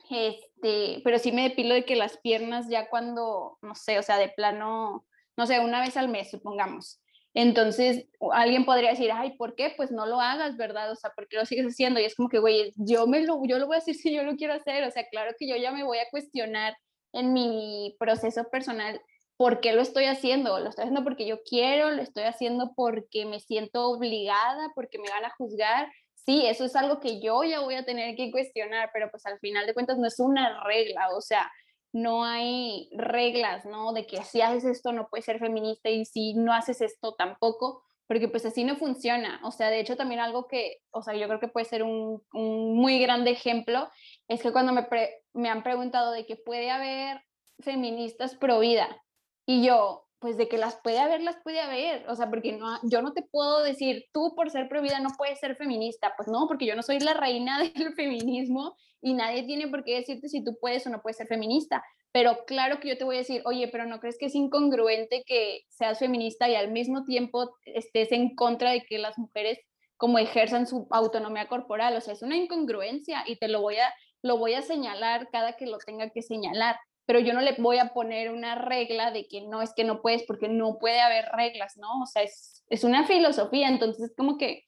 este, pero sí me depilo de que las piernas ya cuando, no sé, o sea, de plano, no sé, una vez al mes, supongamos entonces, alguien podría decir, ay, ¿por qué? Pues no lo hagas, ¿verdad? O sea, ¿por qué lo sigues haciendo? Y es como que, güey, yo, me lo, yo lo voy a decir si yo lo quiero hacer. O sea, claro que yo ya me voy a cuestionar en mi proceso personal por qué lo estoy haciendo. Lo estoy haciendo porque yo quiero, lo estoy haciendo porque me siento obligada, porque me van a juzgar. Sí, eso es algo que yo ya voy a tener que cuestionar, pero pues al final de cuentas no es una regla. O sea, no hay reglas, ¿no? De que si haces esto no puedes ser feminista y si no haces esto tampoco, porque pues así no funciona. O sea, de hecho también algo que, o sea, yo creo que puede ser un, muy grande ejemplo, es que cuando me, me han preguntado de que puede haber feministas pro vida y yo, pues de que las puede haber, las puede haber, o sea, porque no, yo no te puedo decir, tú por ser prohibida no puedes ser feminista, pues no, porque yo no soy la reina del feminismo y nadie tiene por qué decirte si tú puedes o no puedes ser feminista, pero claro que yo te voy a decir, oye, pero ¿no crees que es incongruente que seas feminista y al mismo tiempo estés en contra de que las mujeres como ejerzan su autonomía corporal? O sea, es una incongruencia y te lo voy a, lo voy a señalar cada que lo tenga que señalar pero yo no le voy a poner una regla de que no, es que no puedes, porque no puede haber reglas, ¿no? O sea, es, es una filosofía, entonces como que,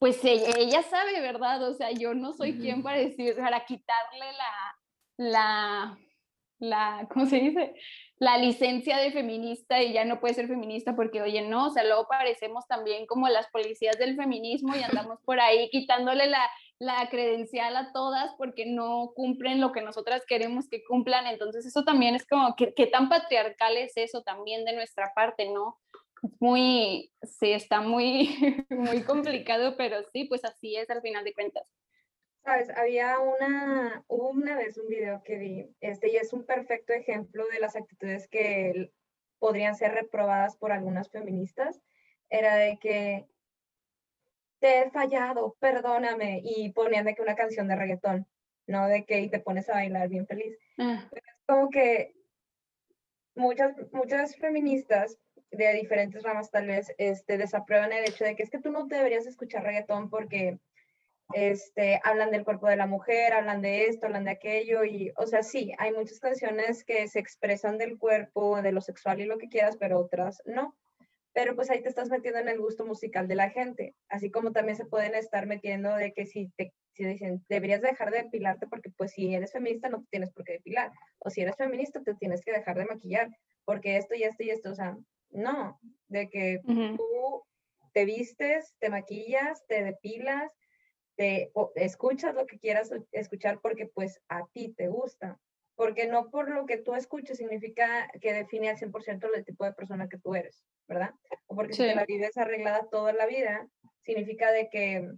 pues ella, sabe, ¿verdad? O sea, yo no soy quien para decir, para quitarle la, la, la, ¿cómo se dice? La licencia de feminista y ya no puede ser feminista porque, oye, no, o sea, luego parecemos también como las policías del feminismo y andamos por ahí quitándole la, la credencial a todas porque no cumplen lo que nosotras queremos que cumplan. Entonces eso también es como, ¿qué, tan patriarcal es eso también de nuestra parte, no? Muy, sí, está muy, muy complicado, pero sí, pues así es al final de cuentas. Sabes, había una, hubo una vez un video que vi, este, y es un perfecto ejemplo de las actitudes que podrían ser reprobadas por algunas feministas, era de que te he fallado, perdóname, y ponían de que una canción de reggaetón, no de que y te pones a bailar bien feliz. Ah. es como que muchas, muchas feministas de diferentes ramas tal vez este, desaprueban el hecho de que es que tú no deberías escuchar reggaetón porque este, hablan del cuerpo de la mujer, hablan de esto, hablan de aquello, y, o sea, sí, hay muchas canciones que se expresan del cuerpo, de lo sexual y lo que quieras, pero otras no. Pero pues ahí te estás metiendo en el gusto musical de la gente, así como también se pueden estar metiendo de que si te si dicen, deberías dejar de depilarte porque pues si eres feminista no te tienes por qué depilar, o si eres feminista te tienes que dejar de maquillar, porque esto y esto y esto, o sea, no, de que tú te vistes, te maquillas, te depilas, te escuchas lo que quieras escuchar porque pues a ti te gusta. Porque no por lo que tú escuches significa que define al 100% el tipo de persona que tú eres, ¿verdad? O porque si te la vives arreglada toda la vida, significa de que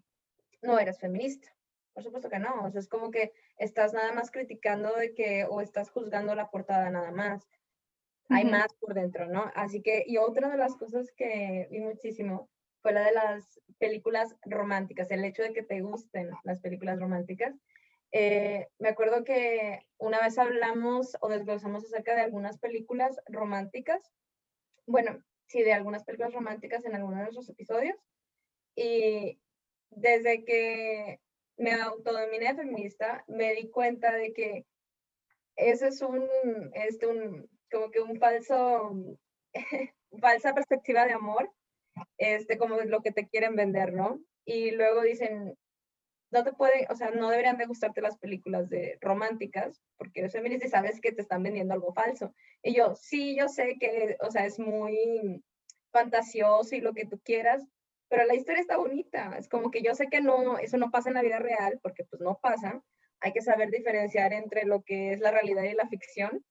no eres feminista. Por supuesto que no, o sea, es como que estás nada más criticando de que, o estás juzgando la portada nada más. Hay más por dentro, ¿no? Así que, y otra de las cosas que vi muchísimo fue la de las películas románticas, el hecho de que te gusten las películas románticas. Eh, me acuerdo que una vez hablamos o desglosamos acerca de algunas películas románticas, bueno, sí, de algunas películas románticas en algunos de nuestros episodios, y desde que me autodominé feminista, me di cuenta de que ese es un, este, un como que un falso, falsa perspectiva de amor, este, como lo que te quieren vender, ¿no? Y luego dicen, no te puede, o sea, no deberían de gustarte las películas de románticas, porque eres feminista y sabes que te están vendiendo algo falso. Y yo, sí, yo sé que, o sea, es muy fantasioso y lo que tú quieras, pero la historia está bonita. Es como que yo sé que no, eso no pasa en la vida real, porque pues no pasa. Hay que saber diferenciar entre lo que es la realidad y la ficción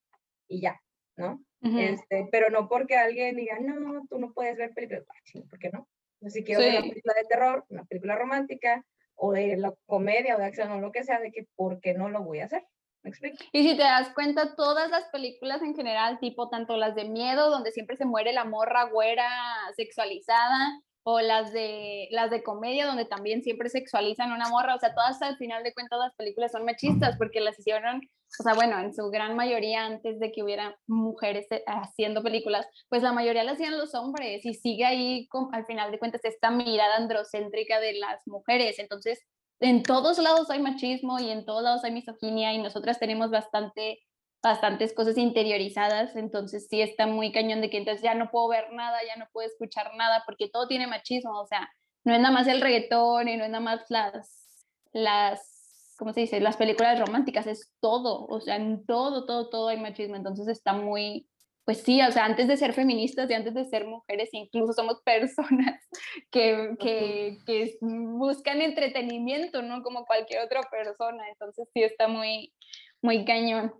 y ya, ¿no? Este, pero no porque alguien diga, no, tú no puedes ver películas, ah, ¿por qué no? Si quiero ver una película de terror, una película romántica, o de la comedia o de acción o lo que sea, de que ¿por qué no lo voy a hacer? ¿Me explico? Y si te das cuenta, todas las películas en general, tipo tanto las de miedo, donde siempre se muere la morra güera sexualizada, o las de, las de comedia, donde también siempre sexualizan una morra, o sea, todas al final de cuentas las películas son machistas porque las hicieron, o sea, bueno, en su gran mayoría antes de que hubiera mujeres eh, haciendo películas, pues la mayoría las hacían los hombres y sigue ahí con, al final de cuentas esta mirada androcéntrica de las mujeres, entonces en todos lados hay machismo y en todos lados hay misoginia y nosotras tenemos bastante bastantes cosas interiorizadas, entonces sí está muy cañón de que entonces ya no puedo ver nada, ya no puedo escuchar nada, porque todo tiene machismo, o sea, no es nada más el reggaetón y no es nada más las, las, ¿cómo se dice? Las películas románticas, es todo, o sea, en todo, todo, todo hay machismo, entonces está muy, pues sí, o sea, antes de ser feministas y antes de ser mujeres, incluso somos personas que, que, que buscan entretenimiento, ¿no? Como cualquier otra persona, entonces sí está muy, muy cañón.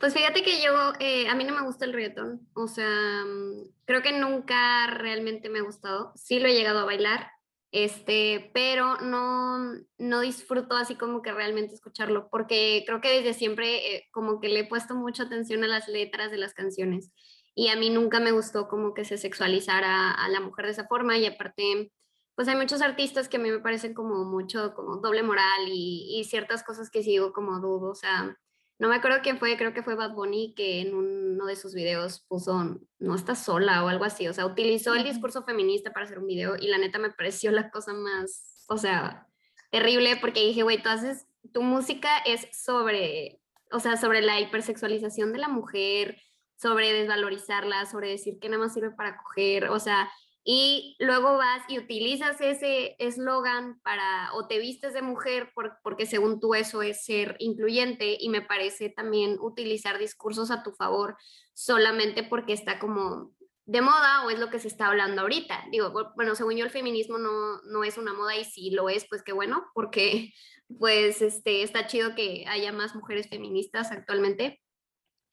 Pues fíjate que yo, eh, a mí no me gusta el reggaetón, o sea, mm, creo que nunca realmente me ha gustado, sí lo he llegado a bailar, este, pero no, no disfruto así como que realmente escucharlo, porque creo que desde siempre eh, como que le he puesto mucha atención a las letras de las canciones y a mí nunca me gustó como que se sexualizara a la mujer de esa forma y aparte pues hay muchos artistas que a mí me parecen como mucho como doble moral y, y ciertas cosas que sigo como dudo, o sea, no me acuerdo quién fue, creo que fue Bad Bunny que en uno de sus videos puso no estás sola o algo así, o sea, utilizó el discurso feminista para hacer un video y la neta me pareció la cosa más, o sea, terrible porque dije, güey, tú haces, tu música es sobre, o sea, sobre la hipersexualización de la mujer, sobre desvalorizarla, sobre decir que nada más sirve para coger, o sea, y luego vas y utilizas ese eslogan para, o te vistes de mujer porque según tú eso es ser incluyente y me parece también utilizar discursos a tu favor solamente porque está como de moda o es lo que se está hablando ahorita. Digo, bueno, según yo el feminismo no, no es una moda y si lo es, pues qué bueno, porque pues este, está chido que haya más mujeres feministas actualmente,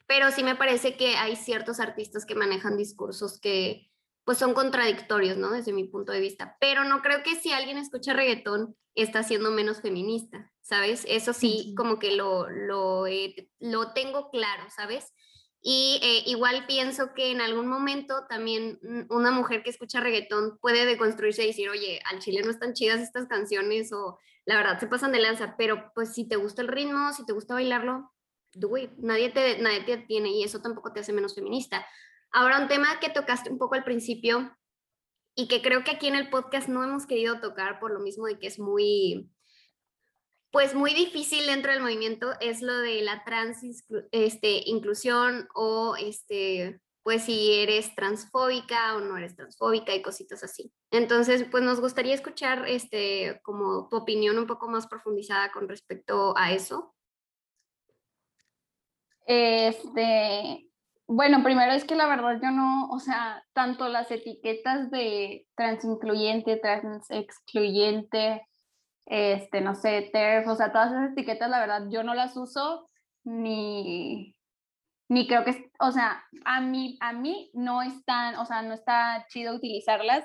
pero sí me parece que hay ciertos artistas que manejan discursos que pues son contradictorios, ¿no? Desde mi punto de vista. Pero no creo que si alguien escucha reggaetón está siendo menos feminista. ¿sabes? Eso sí, como que lo, lo, lo tengo claro, ¿sabes? Y eh, igual pienso que en algún momento también una mujer que escucha reggaetón puede deconstruirse y decir, oye, al chile no están chidas estas canciones o la verdad se pasan de lanza, pero pues si te gusta el ritmo, si te gusta bailarlo, do it. Nadie te, nadie te tiene y eso tampoco te hace menos feminista. Ahora, un tema que tocaste un poco al principio y que creo que aquí en el podcast no hemos querido tocar por lo mismo de que es muy, pues muy difícil dentro del movimiento es lo de la trans este, inclusión o este, pues si eres transfóbica o no eres transfóbica y cositas así. Entonces, pues nos gustaría escuchar este, como tu opinión un poco más profundizada con respecto a eso. Este, bueno, primero es que la verdad yo no, o sea, tanto las etiquetas de transincluyente, transexcluyente, este, no sé, TERF, o sea, todas esas etiquetas, la verdad, yo no las uso ni, ni creo que, o sea, a mí, a mí no están, o sea, no está chido utilizarlas,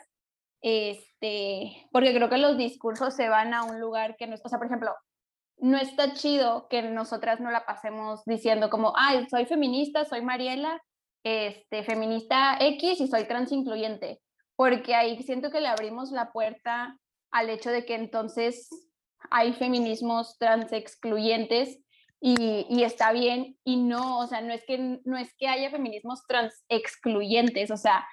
este, porque creo que los discursos se van a un lugar que no es, o sea, por ejemplo, no está chido que nosotras no la pasemos diciendo como, ay, soy feminista, soy Mariela, este, feminista X y soy trans incluyente, porque ahí siento que le abrimos la puerta al hecho de que entonces hay feminismos trans excluyentes y, y, está bien y no, o sea, no es que no es que haya feminismos trans excluyentes, o sea,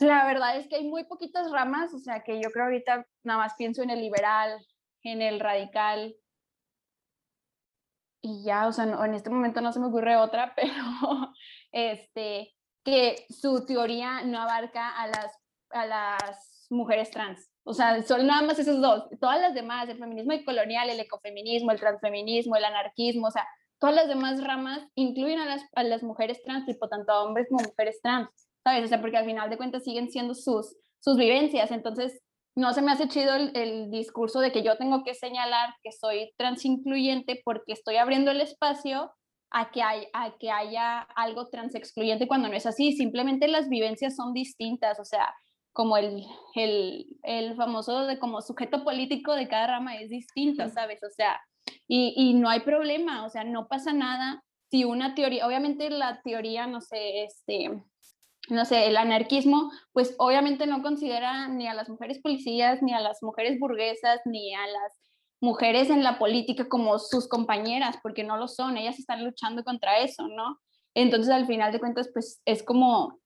la verdad es que hay muy poquitas ramas, o sea, que yo creo ahorita nada más pienso en el liberal, en el radical y ya, o sea, en este momento no se me ocurre otra, pero este que su teoría no abarca a las a las mujeres trans. O sea, son nada más esos dos. Todas las demás, el feminismo colonial, el ecofeminismo, el transfeminismo, el anarquismo, o sea, todas las demás ramas incluyen a las, a las mujeres trans, tipo tanto a hombres como mujeres trans, ¿sabes? O sea, porque al final de cuentas siguen siendo sus, sus vivencias. Entonces, no se me hace chido el, el discurso de que yo tengo que señalar que soy transincluyente porque estoy abriendo el espacio a que, hay, a que haya algo transexcluyente cuando no es así. Simplemente las vivencias son distintas. O sea, como el, el, el, famoso de como sujeto político de cada rama es distinto, ¿sabes? O sea, y, y, no hay problema, o sea, no pasa nada si una teoría, obviamente la teoría, no sé, este, no sé, el anarquismo, pues obviamente no considera ni a las mujeres policías, ni a las mujeres burguesas, ni a las mujeres en la política como sus compañeras, porque no lo son, ellas están luchando contra eso, ¿no? Entonces, al final de cuentas, pues es como,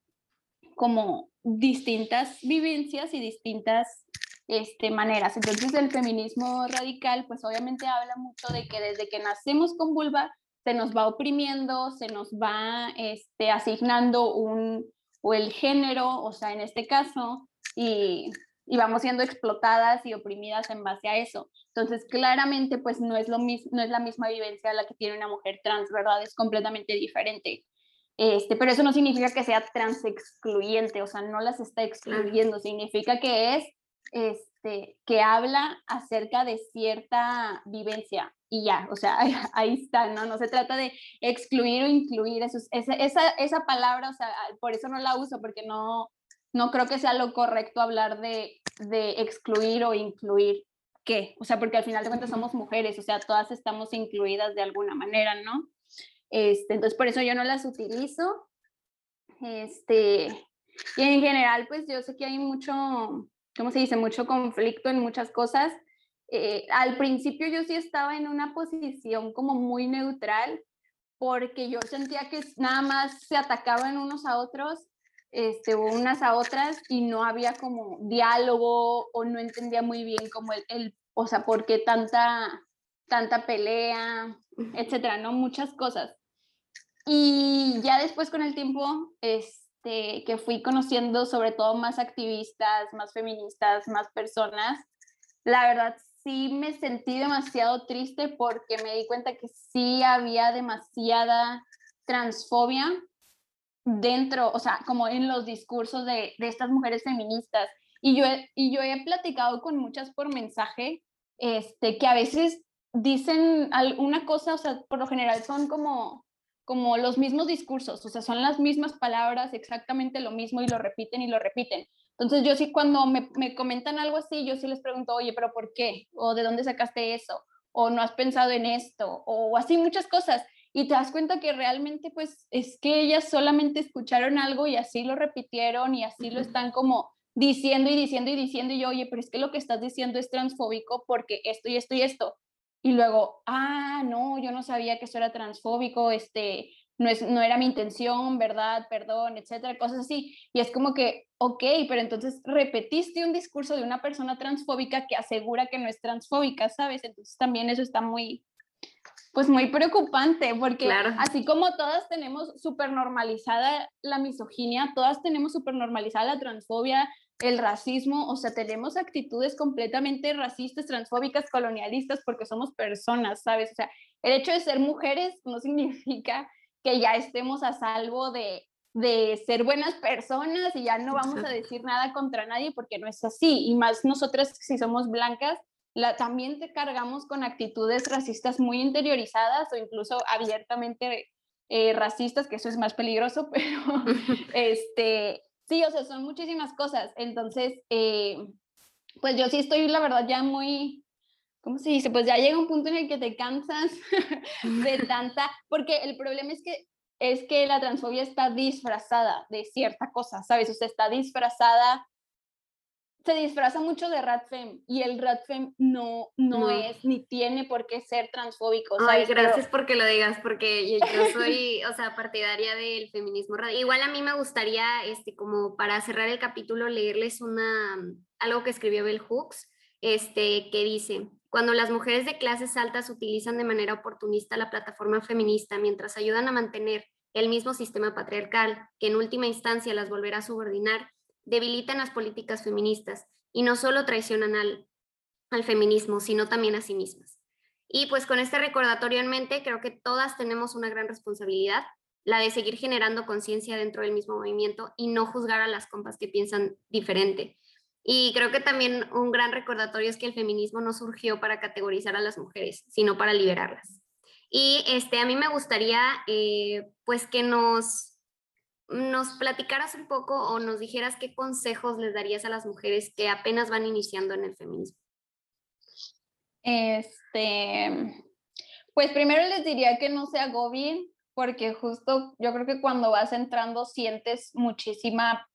como distintas vivencias y distintas este, maneras. Entonces el feminismo radical pues obviamente habla mucho de que desde que nacemos con vulva se nos va oprimiendo, se nos va este, asignando un, o el género, o sea, en este caso, y, y, vamos siendo explotadas y oprimidas en base a eso. Entonces, claramente, pues no es, lo mismo, no es la misma vivencia la que tiene una mujer trans, ¿verdad? Es completamente diferente. Este, pero eso no significa que sea transexcluyente, o sea, no las está excluyendo, significa que es, este, que habla acerca de cierta vivencia y ya, o sea, ahí está, ¿no? No se trata de excluir o incluir, eso, esa, esa, esa palabra, o sea, por eso no la uso, porque no, no creo que sea lo correcto hablar de, de excluir o incluir. ¿Qué? O sea, porque al final de cuentas somos mujeres, o sea, todas estamos incluidas de alguna manera, ¿no? Este, entonces, por eso yo no las utilizo. Este, y en general, pues yo sé que hay mucho, ¿cómo se dice? Mucho conflicto en muchas cosas. Eh, al principio yo sí estaba en una posición como muy neutral porque yo sentía que nada más se atacaban unos a otros este, o unas a otras y no había como diálogo o no entendía muy bien como el, el o sea, por qué tanta, tanta pelea, etcétera, ¿no? Muchas cosas. Y ya después con el tiempo, este, que fui conociendo sobre todo más activistas, más feministas, más personas, la verdad sí me sentí demasiado triste porque me di cuenta que sí había demasiada transfobia dentro, o sea, como en los discursos de, de estas mujeres feministas. Y yo, he, y yo he platicado con muchas por mensaje, este, que a veces dicen alguna cosa, o sea, por lo general son como como los mismos discursos, o sea, son las mismas palabras, exactamente lo mismo y lo repiten y lo repiten. Entonces yo sí cuando me, me, comentan algo así, yo sí les pregunto, oye, pero ¿por qué? ¿O de dónde sacaste eso? o no has pensado en esto, o así muchas cosas. Y te das cuenta que realmente pues es que ellas solamente escucharon algo y así lo repitieron y así lo están como diciendo y diciendo y diciendo y yo, oye, pero es que lo que estás diciendo es transfóbico porque esto y esto y esto. Y luego, ah, no, yo no sabía que eso era transfóbico, este, no, es, no era mi intención, ¿verdad? Perdón, etcétera, cosas así. Y es como que, ok, pero entonces repetiste un discurso de una persona transfóbica que asegura que no es transfóbica, ¿sabes? Entonces también eso está muy, pues muy preocupante, porque así como todas tenemos súper normalizada la misoginia, todas tenemos súper normalizada la transfobia, el racismo, o sea, tenemos actitudes completamente racistas, transfóbicas, colonialistas, porque somos personas, ¿sabes? O sea, el hecho de ser mujeres no significa que ya estemos a salvo de, de ser buenas personas y ya no vamos a decir nada contra nadie porque no es así. Y más nosotras si somos blancas, la, también te cargamos con actitudes racistas muy interiorizadas o incluso abiertamente eh, racistas, que eso es más peligroso, pero este, sí, o sea, son muchísimas cosas. Entonces, eh, pues yo sí estoy, la verdad, ya muy, ¿cómo se dice? Pues ya llega un punto en el que te cansas de tanta, porque el problema es que es que la transfobia está disfrazada de cierta cosa, ¿sabes? O sea, está disfrazada, se disfraza mucho de Radfem y el Radfem no, no, es ni tiene por qué ser transfóbico. ¿sabes? Ay, gracias porque lo digas, porque yo soy, o sea, partidaria del feminismo. Igual a mí me gustaría, este, como para cerrar el capítulo, leerles una, algo que escribió Bell Hooks, este, que dice, cuando las mujeres de clases altas utilizan de manera oportunista la plataforma feminista mientras ayudan a mantener el mismo sistema patriarcal, que en última instancia las volverá a subordinar, debilitan las políticas feministas y no solo traicionan al, al feminismo, sino también a sí mismas. Y pues con este recordatorio en mente, creo que todas tenemos una gran responsabilidad, la de seguir generando conciencia dentro del mismo movimiento y no juzgar a las compas que piensan diferente. Y creo que también un gran recordatorio es que el feminismo no surgió para categorizar a las mujeres, sino para liberarlas. Y este, a mí me gustaría eh, pues que nos, nos platicaras un poco o nos dijeras qué consejos les darías a las mujeres que apenas van iniciando en el feminismo. Este, pues primero les diría que no se agobien, porque justo yo creo que cuando vas entrando sientes muchísima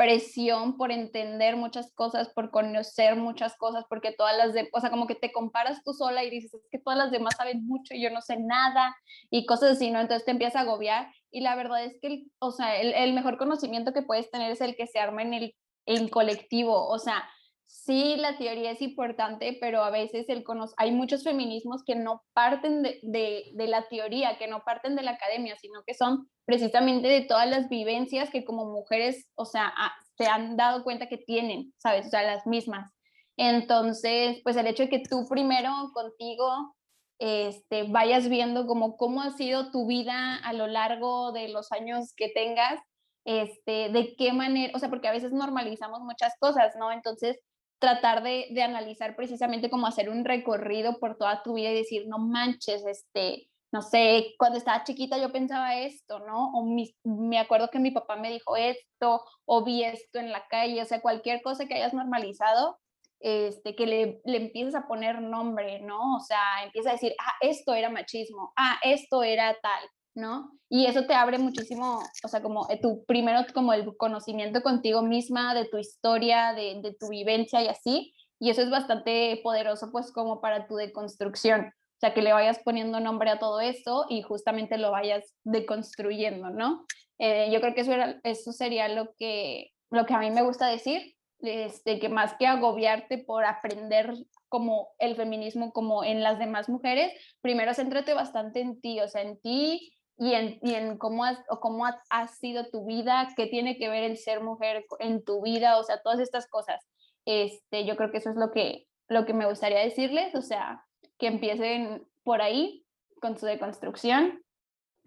presión por entender muchas cosas, por conocer muchas cosas, porque todas las de, o sea, como que te comparas tú sola y dices, es que todas las demás saben mucho y yo no sé nada y cosas así, ¿no? Entonces te empieza a agobiar y la verdad es que, el, o sea, el, el, mejor conocimiento que puedes tener es el que se arma en el en colectivo, o sea, sí, la teoría es importante, pero a veces el hay muchos feminismos que no parten de, de, de, la teoría, que no parten de la academia, sino que son precisamente de todas las vivencias que como mujeres, o sea, se han dado cuenta que tienen, ¿sabes? O sea, las mismas. Entonces, pues el hecho de que tú primero contigo este, vayas viendo como cómo ha sido tu vida a lo largo de los años que tengas, este, de qué manera, o sea, porque a veces normalizamos muchas cosas, ¿no? Entonces, tratar de, de, analizar precisamente como hacer un recorrido por toda tu vida y decir, no manches, este, no sé, cuando estaba chiquita yo pensaba esto, ¿no? O me acuerdo que mi papá me dijo esto, o vi esto en la calle, o sea, cualquier cosa que hayas normalizado, este, que le, le empieces a poner nombre, ¿no? O sea, empieza a decir, ah, esto era machismo, ah, esto era tal, ¿no? Y eso te abre muchísimo, o sea, como eh, tu primero como el conocimiento contigo misma, de tu historia, de, de tu vivencia y así, y eso es bastante poderoso pues como para tu deconstrucción. O sea, que le vayas poniendo nombre a todo esto y justamente lo vayas deconstruyendo, ¿no? Eh, yo creo que eso, era, eso sería lo que, lo que a mí me gusta decir, este, que más que agobiarte por aprender como el feminismo como en las demás mujeres, primero céntrate bastante en ti, o sea, en ti y en, y en cómo, has, o cómo ha, ha, sido tu vida, qué tiene que ver el ser mujer en tu vida, o sea, todas estas cosas. Este, yo creo que eso es lo que, lo que me gustaría decirles, o sea, que empiecen por ahí con su deconstrucción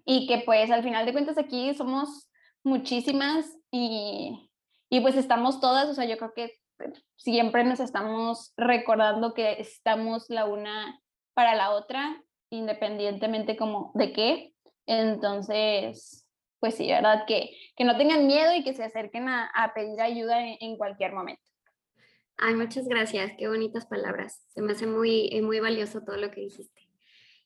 y que pues al final de cuentas aquí somos muchísimas y, y pues estamos todas, o sea, yo creo que siempre nos estamos recordando que estamos la una para la otra, independientemente como de qué. Entonces, pues sí, ¿verdad? Que, que no tengan miedo y que se acerquen a, a pedir ayuda en, en, cualquier momento. Ay, muchas gracias, qué bonitas palabras. Se me hace muy, eh, muy valioso todo lo que dijiste.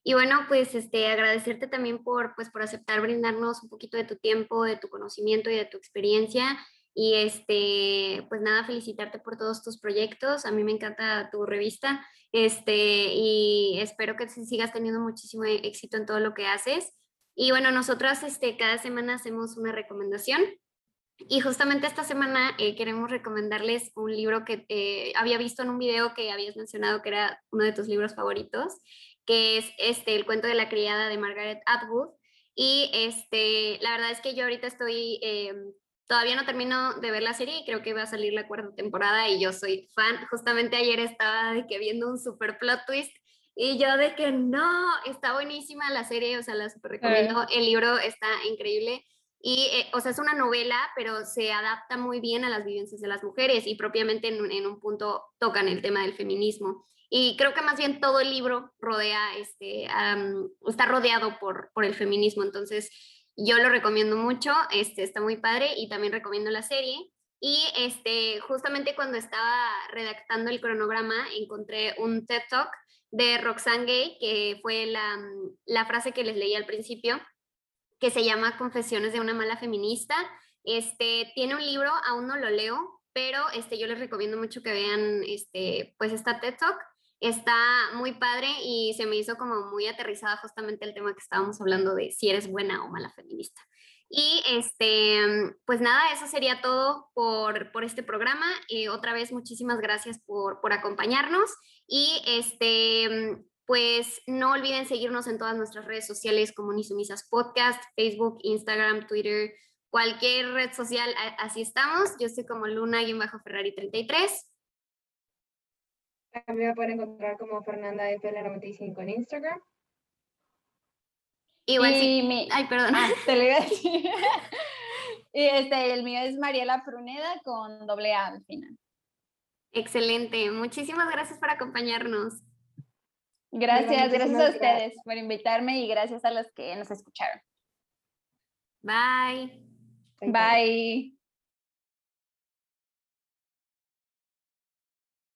Y bueno, pues este, agradecerte también por, pues, por aceptar brindarnos un poquito de tu tiempo, de tu conocimiento y de tu experiencia. Y este, pues nada, felicitarte por todos tus proyectos. A mí me encanta tu revista. Este, y espero que sigas teniendo muchísimo éxito en todo lo que haces. Y bueno, nosotras este, cada semana hacemos una recomendación. Y justamente esta semana eh, queremos recomendarles un libro que eh, había visto en un video que habías mencionado que era uno de tus libros favoritos que es este, el cuento de la criada de Margaret Atwood. Y este, la verdad es que yo ahorita estoy, eh, todavía no termino de ver la serie y creo que va a salir la cuarta temporada y yo soy fan. Justamente ayer estaba que viendo un super plot twist y yo de que no, está buenísima la serie, o sea, la super recomiendo. El libro está increíble. Y, eh, o sea, es una novela, pero se adapta muy bien a las vivencias de las mujeres y propiamente en, en un punto tocan el tema del feminismo. Y creo que más bien todo el libro rodea, este, está rodeado por, por el feminismo, entonces yo lo recomiendo mucho, este, está muy padre y también recomiendo la serie. Y este, justamente cuando estaba redactando el cronograma encontré un TED Talk de Roxane Gay, que fue la, la frase que les leí al principio, que se llama Confesiones de una mala feminista. Este, tiene un libro, aún no lo leo, pero este, yo les recomiendo mucho que vean este, pues esta TED Talk está muy padre y se me hizo como muy aterrizada justamente el tema que estábamos hablando de si eres buena o mala feminista. Y este, pues nada, eso sería todo por, por este programa. Eh, otra vez, muchísimas gracias por, por acompañarnos. Y este, pues no olviden seguirnos en todas nuestras redes sociales como Nisumisas Podcast, Facebook, Instagram, Twitter, cualquier red social, así estamos. Yo soy como Luna-Ferrari33. A mí me pueden encontrar como Fernanda FL95 en Instagram. Igual y Mi... Ay, perdón. Ah, te lo iba a decir. y este, el mío es Mariela Pruneda con doble A al final. Excelente. Muchísimas gracias por acompañarnos. Gracias, gracias a ustedes por invitarme y gracias a los que nos escucharon. Bye. Bye.